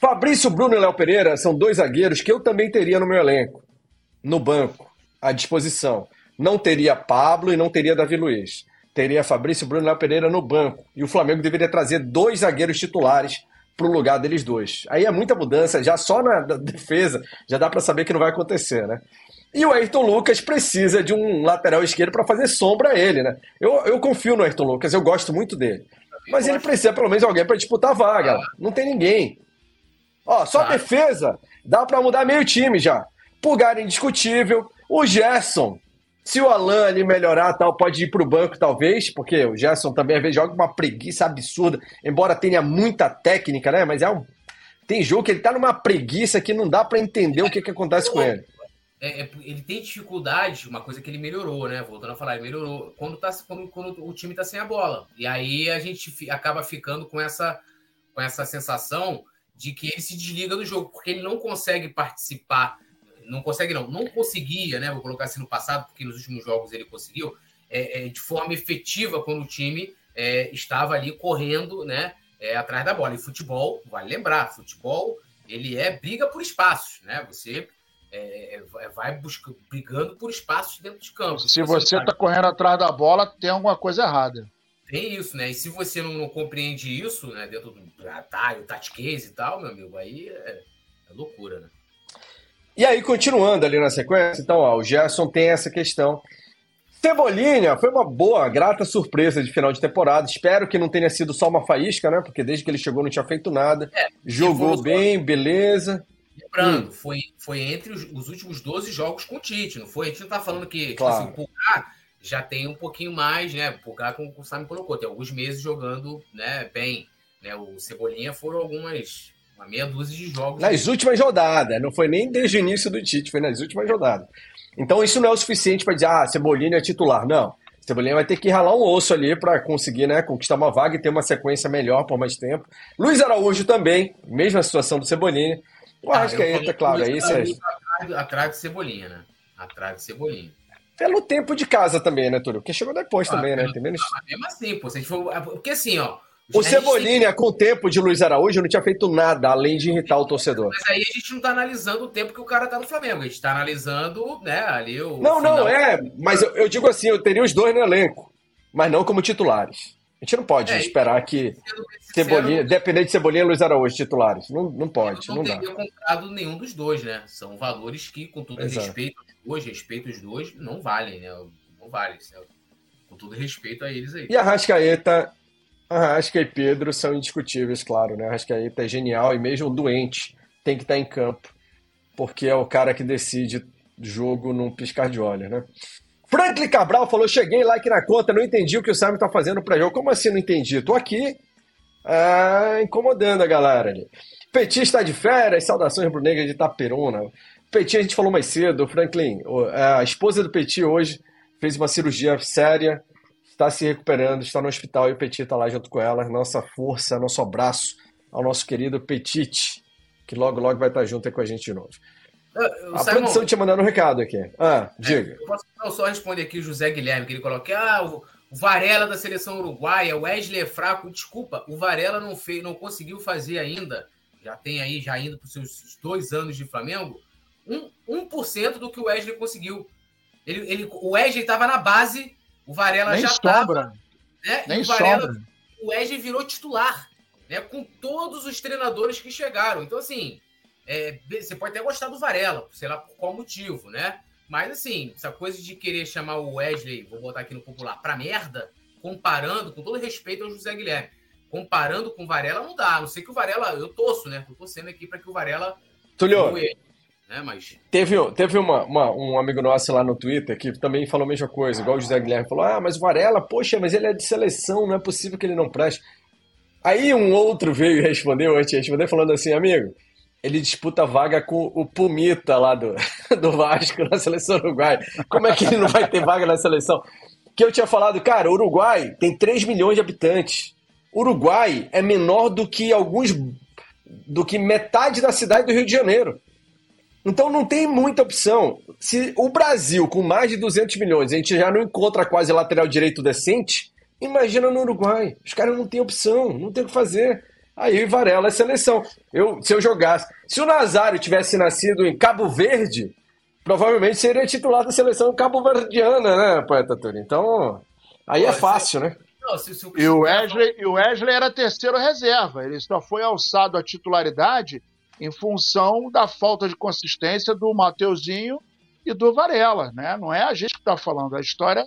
Fabrício Bruno e Léo Pereira são dois zagueiros que eu também teria no meu elenco. No banco à disposição. Não teria Pablo e não teria Davi Luiz. Teria Fabrício Bruno Léo Pereira no banco. E o Flamengo deveria trazer dois zagueiros titulares para o lugar deles dois. Aí é muita mudança, já só na defesa, já dá para saber que não vai acontecer, né? E o Ayrton Lucas precisa de um lateral esquerdo para fazer sombra a ele, né? Eu, eu confio no Ayrton Lucas, eu gosto muito dele. Mas ele precisa pelo menos alguém para disputar a vaga. Não tem ninguém. Ó, só defesa dá para mudar meio time já. Pulgar indiscutível, o Gerson, se o Alan ali melhorar, tal, pode ir para o banco, talvez, porque o Gerson também às vezes joga uma preguiça absurda, embora tenha muita técnica, né? Mas é um. Tem jogo que ele tá numa preguiça que não dá para entender o que, que acontece com ele. É, é, ele tem dificuldade, uma coisa que ele melhorou, né? Voltando a falar, ele melhorou quando, tá, quando, quando o time tá sem a bola. E aí a gente acaba ficando com essa, com essa sensação de que ele se desliga do jogo, porque ele não consegue participar não consegue não, não conseguia, né? Vou colocar assim no passado, porque nos últimos jogos ele conseguiu, é, é, de forma efetiva quando o time é, estava ali correndo, né? É, atrás da bola. E futebol, vale lembrar, futebol ele é briga por espaços, né? Você é, é, vai buscando, brigando por espaços dentro de campo. Se você está correndo atrás da bola, tem alguma coisa errada. Tem isso, né? E se você não, não compreende isso, né? Dentro do atalho, tactiquez e tal, meu amigo, aí é, é loucura, né? E aí, continuando ali na sequência, então, ó, o Gerson tem essa questão. Cebolinha foi uma boa, grata surpresa de final de temporada. Espero que não tenha sido só uma faísca, né? Porque desde que ele chegou não tinha feito nada. É, Jogou bem, beleza. Lembrando, hum. foi, foi entre os, os, últimos 12 jogos com o Tite, não foi? A gente não tá falando que tipo assim, claro. tipo, o Pulgar já tem um pouquinho mais, né? O Pulgar, como o Sam colocou, tem alguns meses jogando né, bem. Né? O Cebolinha foram algumas uma meia dúzia de jogos. Nas últimas rodadas, não foi nem desde o início do Tite, foi nas últimas rodadas. Então isso não é o suficiente para dizer, ah, Cebolinha é titular. Não. Cebolinha vai ter que ralar um osso ali para conseguir né, conquistar uma vaga e ter uma sequência melhor por mais tempo. Luiz Araújo também, mesma situação do Cebolinha. O ah, Arrascaeta, claro, é isso. Atrás, atrás de Cebolinha, né? Atrás de Cebolinha. Pelo tempo de casa também, né, Túlio? Porque chegou depois ah, também, né? Tem menos... Mesmo assim, pô. Se a gente for... Porque assim, ó, o Cebolinha, com o tempo de Luiz Araújo, não tinha feito nada além de irritar o torcedor. Mas aí a gente não tá analisando o tempo que o cara tá no Flamengo. A gente tá analisando, né, ali o. Não, final. não, é. Mas eu, eu, digo assim, eu teria os dois no elenco, mas não como titulares. A gente não pode é, esperar que Cebolinha, depender de Cebolinha e Luiz Araújo titulares. Não, não pode, não, não dá. Eu não comprado nenhum dos dois, né? São valores que, com todo Exato. respeito aos dois, respeito os dois, não valem, né? Não valem. Com todo respeito a eles aí. E a Rascaeta, Arrasca e Pedro são indiscutíveis, claro, né? Arrascaeta é genial e mesmo doente tem que estar em campo, porque é o cara que decide jogo num piscar de olhos, né? Franklin Cabral falou: cheguei like na conta, não entendi o que o Simon tá fazendo para jogo. Como assim não entendi? Tô aqui ah, incomodando a galera ali. Petit está de férias, saudações pro Negra de Itaperuna. Petit, a gente falou mais cedo, Franklin, a esposa do Petit hoje fez uma cirurgia séria, está se recuperando, está no hospital e o Petit está lá junto com ela. Nossa força, nosso abraço ao nosso querido Petit, que logo, logo vai estar junto com a gente de novo. Uh, a Simon, produção tinha mandado um recado aqui. Ah, é, diga. É, eu posso só responder aqui o José Guilherme, que ele coloca ah, o Varela da seleção uruguaia, o Wesley é fraco. Desculpa, o Varela não, fez, não conseguiu fazer ainda, já tem aí, já indo para os seus dois anos de Flamengo, um, 1% do que o Wesley conseguiu. Ele, ele, o Wesley estava na base, o Varela Nem já estava. Né? Nem o Varela, sobra. o Wesley virou titular, né? Com todos os treinadores que chegaram. Então, assim, é, você pode até gostar do Varela, sei lá por qual motivo, né? Mas assim, essa coisa de querer chamar o Wesley, vou botar aqui no popular, pra merda, comparando, com todo respeito ao José Guilherme, comparando com o Varela não dá. A não sei que o Varela, eu torço, né? Tô torcendo aqui para que o Varela. Tulio, né? Mas... teve, teve uma, uma, um amigo nosso lá no Twitter que também falou a mesma coisa, igual o José Guilherme falou: ah, mas o Varela, poxa, mas ele é de seleção, não é possível que ele não preste. Aí um outro veio e respondeu, antes de responder, falando assim, amigo, ele disputa vaga com o Pumita lá do, do Vasco na seleção uruguai. Como é que ele não vai ter vaga na seleção? Que eu tinha falado, cara, Uruguai tem 3 milhões de habitantes. Uruguai é menor do que alguns do que metade da cidade do Rio de Janeiro. Então não tem muita opção. Se o Brasil, com mais de 200 milhões, a gente já não encontra quase lateral direito decente, imagina no Uruguai. Os caras não têm opção, não tem o que fazer. Aí Varela é seleção. Eu, se eu jogasse. Se o Nazário tivesse nascido em Cabo Verde, provavelmente seria titular da seleção cabo-verdiana, né, Poeta Túlio? Então, aí é fácil, né? E o Wesley, e o Wesley era terceiro reserva. Ele só foi alçado à titularidade em função da falta de consistência do Mateuzinho e do Varela, né? Não é a gente que está falando, a história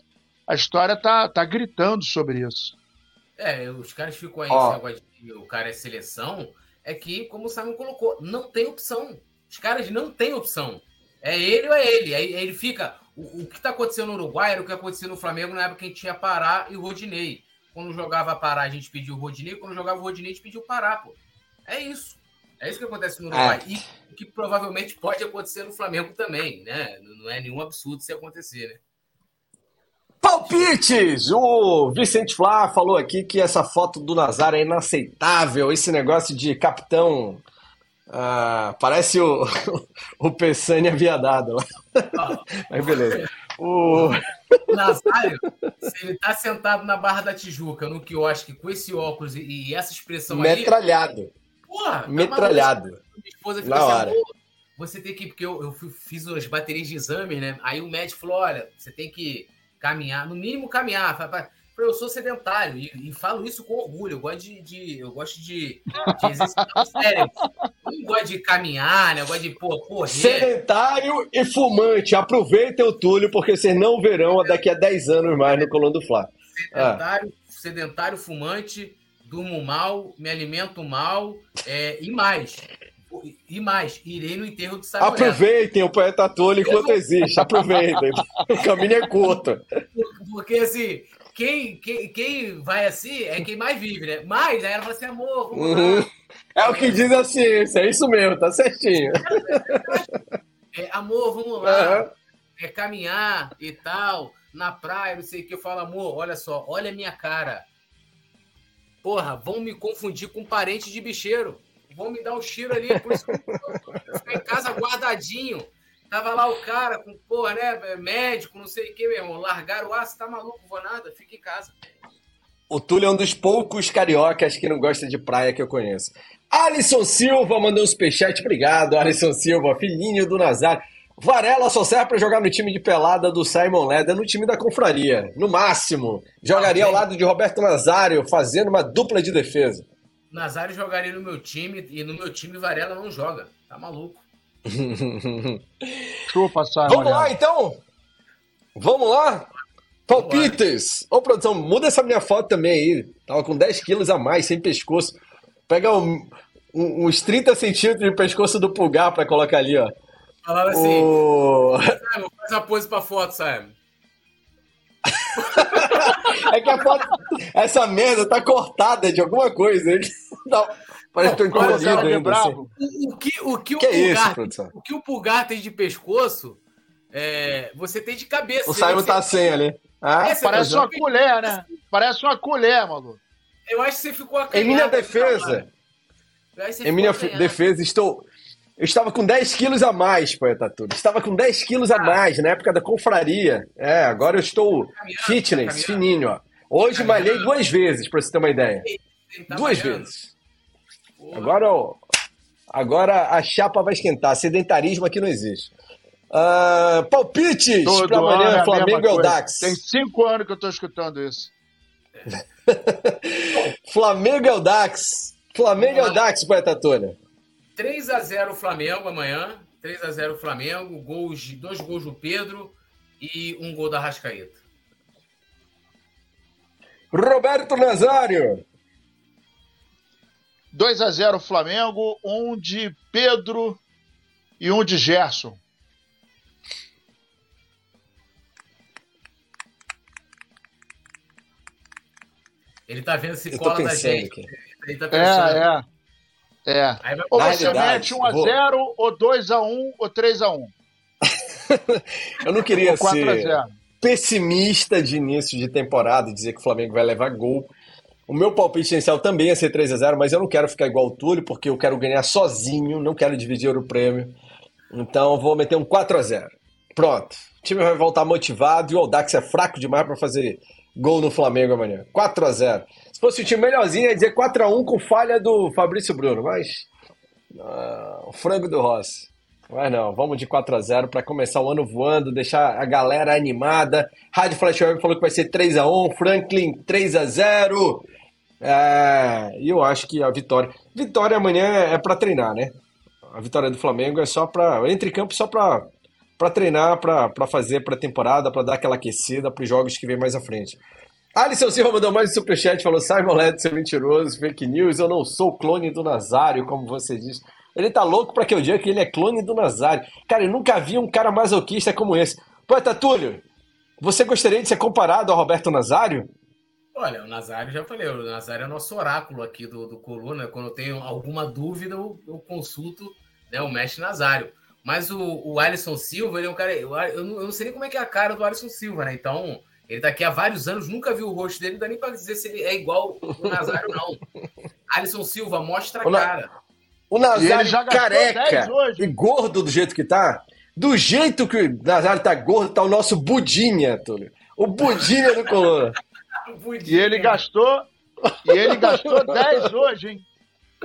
a história tá, tá gritando sobre isso. É, os caras ficam aí oh. negócio de o cara é seleção, é que, como o Simon colocou, não tem opção. Os caras não têm opção. É ele ou é ele. Aí ele fica. O, o que está acontecendo no Uruguai era o que acontecia no Flamengo na época que a gente tinha Pará e o Rodinei. Quando jogava Pará, a gente pediu o Rodinei. Quando jogava o Rodinei, a gente pediu Pará, pô. É isso. É isso que acontece no Uruguai. É. E que provavelmente pode acontecer no Flamengo também, né? Não é nenhum absurdo se acontecer, né? Palpites! O Vicente Flá falou aqui que essa foto do Nazar é inaceitável. Esse negócio de capitão. Uh, parece o, o Pessânia viadado lá. Mas beleza. O... Nazário, se ele tá sentado na Barra da Tijuca, no quiosque, com esse óculos e, e essa expressão Metralhado. aí. Porra! Metralhado. Minha esposa ficou assim, hora. você tem que. Porque eu, eu fiz as baterias de exame, né? Aí o médico falou: olha, você tem que caminhar, no mínimo caminhar. Eu sou sedentário e, e falo isso com orgulho. Eu gosto de, de eu gosto de, de exercitar o cérebro. Eu não gosto de caminhar, né? Eu gosto de pô, correr. Sedentário e fumante. Aproveitem o Túlio, porque vocês não verão daqui a 10 anos mais no Colão do Flá. Sedentário, ah. sedentário, fumante, durmo mal, me alimento mal é, e mais. E mais, irei no enterro do Samuel. Aproveitem o poeta tolo enquanto existe. Aproveitem. o caminho é curto. Porque assim, quem, quem, quem vai assim é quem mais vive, né? Mas aí ela fala assim, amor, vamos uhum. É o que diz a ciência, é isso mesmo, tá certinho. É, amor, vamos lá. Uhum. É caminhar e tal, na praia, não sei o que. Eu falo, amor, olha só, olha a minha cara. Porra, vão me confundir com parente de bicheiro vão me dar um cheiro ali, por isso que eu ficar em casa guardadinho. Tava lá o cara com, porra, né, médico, não sei o que, meu irmão. Largaram o aço, tá maluco, vou nada, fica em casa. O Túlio é um dos poucos cariocas que não gosta de praia que eu conheço. Alisson Silva mandou um superchat, obrigado, Alisson Silva, filhinho do Nazar. Varela só serve para jogar no time de pelada do Simon Leda, no time da confraria. No máximo. Jogaria ao lado de Roberto Nazário, fazendo uma dupla de defesa. Nazário jogaria no meu time e no meu time Varela não joga. Tá maluco. Chupa, Simon. Vamos lá, então? Vamos lá? Palpites! Ô, produção, muda essa minha foto também aí. Tava com 10 quilos a mais, sem pescoço. Pega um, um, uns 30 centímetros de pescoço do pulgar pra colocar ali, ó. Falava assim. O... Simon, faz a pose pra foto, Simon. é que a foto. Essa merda tá cortada de alguma coisa. Não, parece que tô incomodado ainda. Assim. O, que, o que, que o, é pulgar, isso, o que o pulgar tem de pescoço, é, você tem de cabeça. O Simon tá sem ali. Ah, é, parece uma colher, né? Parece uma colher, maluco. Eu acho que você ficou Em minha defesa. Em minha defesa, estou. Eu estava com 10 quilos a mais, poeta tudo. Estava com 10 quilos a ah. mais na época da confraria. É, agora eu estou tá fitness, tá fininho, ó. Hoje malhei duas vezes, para você ter uma ideia. Tá duas vezes. Agora, ó, agora a chapa vai esquentar. Sedentarismo aqui não existe. Uh, palpites para amanhã, é Flamengo e o Dax. Tem cinco anos que eu estou escutando isso. Flamengo e o Dax. Flamengo e o Dax, poeta Tônia. 3 a 0 Flamengo amanhã. 3 a 0 Flamengo. Gols, dois gols do Pedro e um gol da Rascaeta. Roberto Nazário. 2 a 0 Flamengo, um de Pedro e um de Gerson. Ele tá vendo se cola da gente. Aqui. Ele tá É, é. É. Ou você mete 1x0, ou 2x1, ou 3x1. Eu não queria ser pessimista de início de temporada dizer que o Flamengo vai levar gol. O meu palpite inicial também é ser 3x0, mas eu não quero ficar igual o Túlio, porque eu quero ganhar sozinho, não quero dividir o prêmio. Então vou meter um 4x0. Pronto. O time vai voltar motivado e o Audax é fraco demais para fazer gol no Flamengo amanhã. 4 a 0 Se fosse o time melhorzinho, ia dizer 4 a 1 com falha do Fabrício Bruno, mas. Uh, o frango do Rossi. Mas não, vamos de 4 a 0 para começar o ano voando, deixar a galera animada. Rádio Flash Web falou que vai ser 3 a 1 Franklin 3 a 0 é, E eu acho que a vitória. Vitória amanhã é para treinar, né? A vitória do Flamengo é só para. Entre campo, só para para treinar, para fazer pré-temporada, para dar aquela aquecida para os jogos que vem mais à frente. Alisson Silva mandou mais um superchat, falou: Simon Led, seu mentiroso, fake news, eu não sou clone do Nazário, como você diz. Ele tá louco para que eu diga que ele é clone do Nazário. Cara, eu nunca vi um cara masoquista como esse. Poeta Túlio, você gostaria de ser comparado ao Roberto Nazário? Olha, o Nazário, já falei, o Nazário é nosso oráculo aqui do, do Coluna. Quando eu tenho alguma dúvida, eu, eu consulto né, o mestre Nazário. Mas o, o Alisson Silva, ele é um cara. Eu, eu, não, eu não sei nem como é que é a cara do Alisson Silva, né? Então, ele tá aqui há vários anos, nunca viu o rosto dele, não dá nem pra dizer se ele é igual o Nazário, não. Alisson Silva, mostra a cara. O Nazário já careca e gordo do jeito que tá. Do jeito que o Nazário tá gordo, tá o nosso Budinha, Túlio. O Budinha do Coluna. e ele gastou. E ele gastou 10 hoje, hein?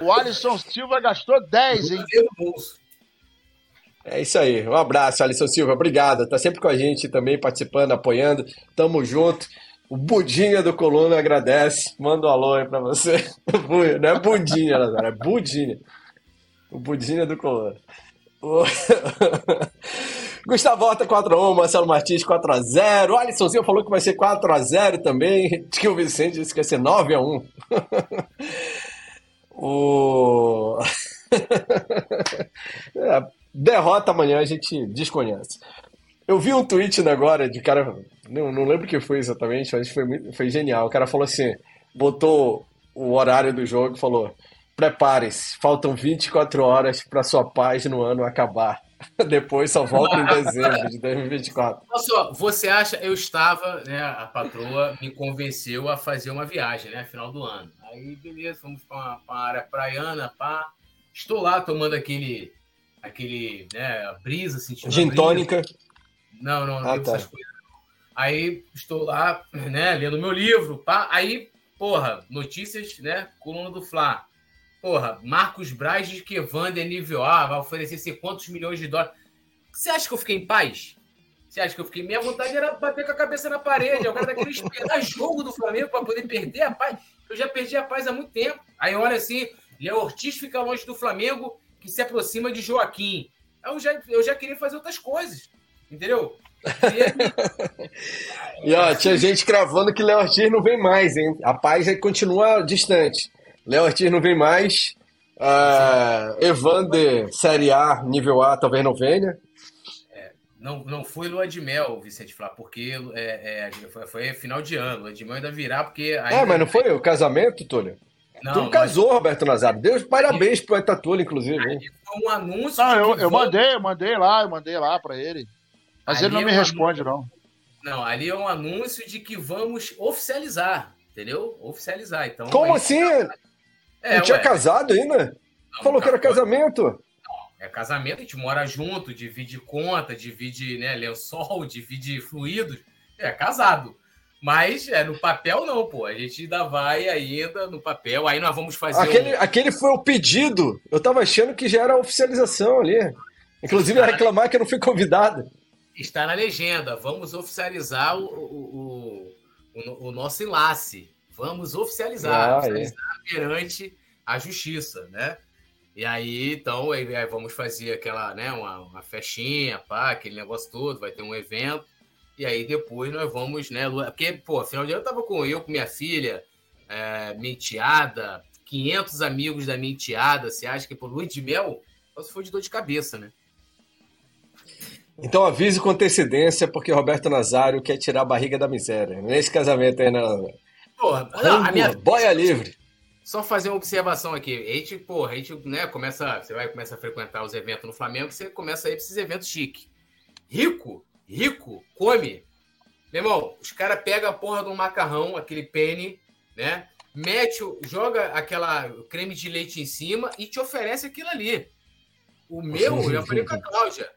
O Alisson Silva gastou 10, hein? É isso aí. Um abraço, Alisson Silva. Obrigado. Tá sempre com a gente também, participando, apoiando. Tamo junto. O Budinha do Coluna agradece. Manda um alô aí pra você. Não é Budinha, Lazaro, é Budinha. O Budinha do Coluna. Gustavo Horta 4x1, Marcelo Martins 4x0. O Alisson Silva falou que vai ser 4x0 também. Que o Vicente disse que vai ser 9x1. o... Derrota amanhã a gente desconhece. Eu vi um tweet agora de cara, não, não lembro o que foi exatamente, mas foi, foi genial. O cara falou assim: botou o horário do jogo e falou: prepare-se, faltam 24 horas para sua paz no ano acabar. Depois só volta em dezembro de 2024. Olha só, você acha, eu estava, né, a patroa me convenceu a fazer uma viagem, né, final do ano. Aí, beleza, fomos para uma área praiana, pá. Estou lá tomando aquele aquele, né, brisa, sentindo. Gin tônica. Não, não, não ah, tá. essas coisas. Aí estou lá, né, lendo meu livro, pá. Aí, porra, notícias, né, coluna do Fla. Porra, Marcos Braz diz que Evander nível A vai oferecer sei quantos milhões de dólares. Você acha que eu fiquei em paz? Você acha que eu fiquei? Minha vontade era bater com a cabeça na parede, agora daquele esperar jogo do Flamengo para poder perder a paz. Eu já perdi a paz há muito tempo. Aí olha assim, Léo Ortiz fica longe do Flamengo, que se aproxima de Joaquim. Eu já, eu já queria fazer outras coisas, entendeu? E, ó, tinha gente cravando que Léo Ortiz não vem mais, hein? A paz continua distante. Léo Ortiz não vem mais. Uh, Evander, Série A, nível A, talvez não venha. É, não, não foi lua de mel, Vicente Flá, porque é, é, foi, foi, final de ano. Lua de mel ainda virá, porque. Ainda... É, mas não foi o casamento, Túlio? Não, tu casou, mas... Roberto Nazário. Deus parabéns pro Etatulho, inclusive. Foi um anúncio. Não, eu, eu mandei, eu mandei lá, eu mandei lá para ele. Mas ali ele não me é um responde, anúncio... não. Não, ali é um anúncio de que vamos oficializar, entendeu? Oficializar. Então, Como assim? É, não tinha ué. casado ainda? Não, Falou que era casamento. Não, é casamento, a gente mora junto, divide conta, divide né, lençol, divide fluidos. É casado. Mas é, no papel não, pô. A gente ainda vai ainda no papel. Aí nós vamos fazer. Aquele, um... aquele foi o pedido. Eu tava achando que já era a oficialização ali. Inclusive, ia reclamar que eu não fui convidado. Está na legenda. Vamos oficializar o, o, o, o nosso enlace. Vamos oficializar, ah, oficializar é. perante a justiça, né? E aí, então, aí, aí vamos fazer aquela, né, uma, uma festinha, pá, aquele negócio todo, vai ter um evento. E aí depois nós vamos, né? Porque, pô, final de ano eu tava com eu, com minha filha, é, minha enteada, 500 amigos da minha enteada. Você acha que por lua de mel? Só se for de dor de cabeça, né? Então avise com antecedência, porque Roberto Nazário quer tirar a barriga da miséria. Nesse casamento aí, não. Porra, não, a minha... boia livre. Só fazer uma observação aqui. A gente, porra, a gente, né, começa. Você vai começar a frequentar os eventos no Flamengo, você começa a ir para esses eventos chique. Rico, rico, come. Meu irmão, os caras pegam a porra do macarrão, aquele penne, né? Mete, joga aquela creme de leite em cima e te oferece aquilo ali. O meu, eu já falei com a Cláudia.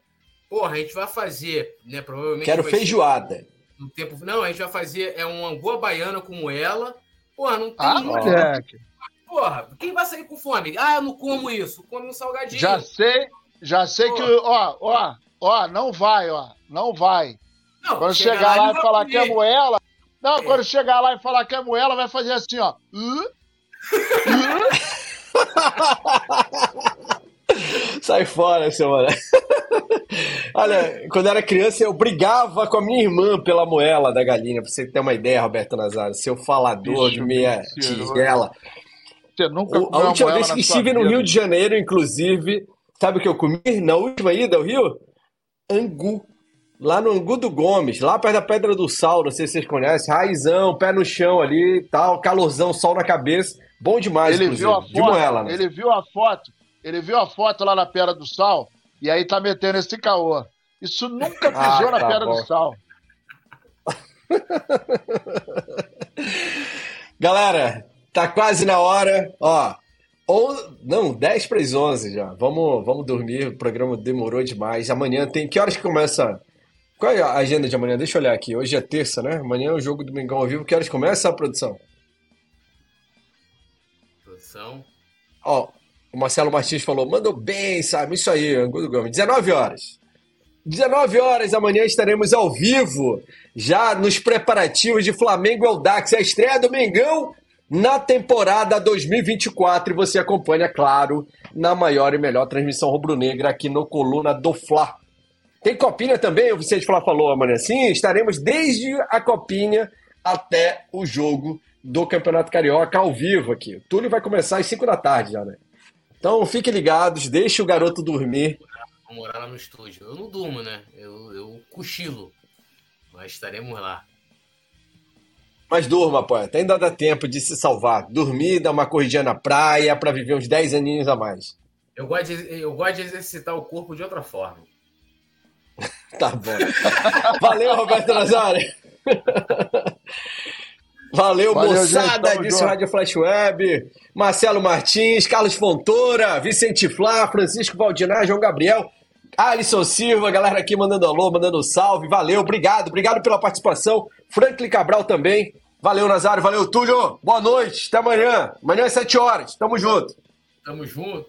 Porra, a gente vai fazer, né? Provavelmente. Quero feijoada. No tempo, não, a gente vai fazer é uma boa baiana como ela. Porra, não tem. Ah, moleque. Porra, quem vai sair com fome? Ah, eu não como isso. Come um salgadinho. Já sei, já sei Porra. que. Ó, ó, ó, não vai, ó. Não vai. Não, quando chegar, chegar lá, e falar comer. que é moela. Não, é. quando chegar lá e falar que é moela, vai fazer assim, ó. Sai fora, mano. Olha, quando eu era criança, eu brigava com a minha irmã pela moela da galinha, pra você ter uma ideia, Roberto Nazário. Seu falador Bicho, de meia tigela. Você nunca o, A última vez que estive no Rio de Janeiro, inclusive, sabe o que eu comi na última ida ao Rio? Angu. Lá no Angu do Gomes, lá perto da Pedra do Sal, não sei se vocês conhecem, raizão, pé no chão ali tal, calorzão, sol na cabeça. Bom demais, ele. Viu a foto, de moela, né? Ele viu a foto, ele viu a foto lá na Pedra do Sal e aí tá metendo esse caô. Isso nunca ah, pisou ah, na tá Pedra bom. do Sal. Galera, tá quase na hora. Ó, ou, não, 10 para as 11 já. Vamos, vamos dormir, o programa demorou demais. Amanhã tem. Que horas que começa? Qual é a agenda de amanhã? Deixa eu olhar aqui. Hoje é terça, né? Amanhã é o jogo do Mengão ao vivo. Que horas começa a produção? Produção. Ó, o Marcelo Martins falou: mandou bem, sabe? Isso aí, Angulo Gomes. 19 horas. 19 horas amanhã estaremos ao vivo, já nos preparativos de Flamengo Eldax, a estreia do Mengão na temporada 2024. E você acompanha, claro, na maior e melhor transmissão rubro-negra aqui no Coluna do Fla. Tem copinha também, o Vicente Flá falou amanhã. Sim, estaremos desde a copinha até o jogo do Campeonato Carioca ao vivo aqui. O Túlio vai começar às 5 da tarde já, né? Então fiquem ligados, deixe o garoto dormir. Vou morar lá no estúdio. Eu não durmo, né? Eu, eu cochilo. Mas estaremos lá. Mas durma, poeta. Ainda dá tempo de se salvar. Dormir, dar uma corridinha na praia para viver uns 10 aninhos a mais. Eu gosto, de, eu gosto de exercitar o corpo de outra forma. tá bom. Valeu, Roberto Nazário. Valeu, Valeu moçada, gente, disse Rádio Flash Web. Marcelo Martins, Carlos Fontoura, Vicente Flá, Francisco Valdinar, João Gabriel, Alisson Silva, galera aqui mandando alô, mandando salve. Valeu, obrigado, obrigado pela participação. Franklin Cabral também. Valeu, Nazário, valeu, Túlio. Boa noite, até amanhã. Amanhã às 7 horas. Tamo junto. Tamo junto.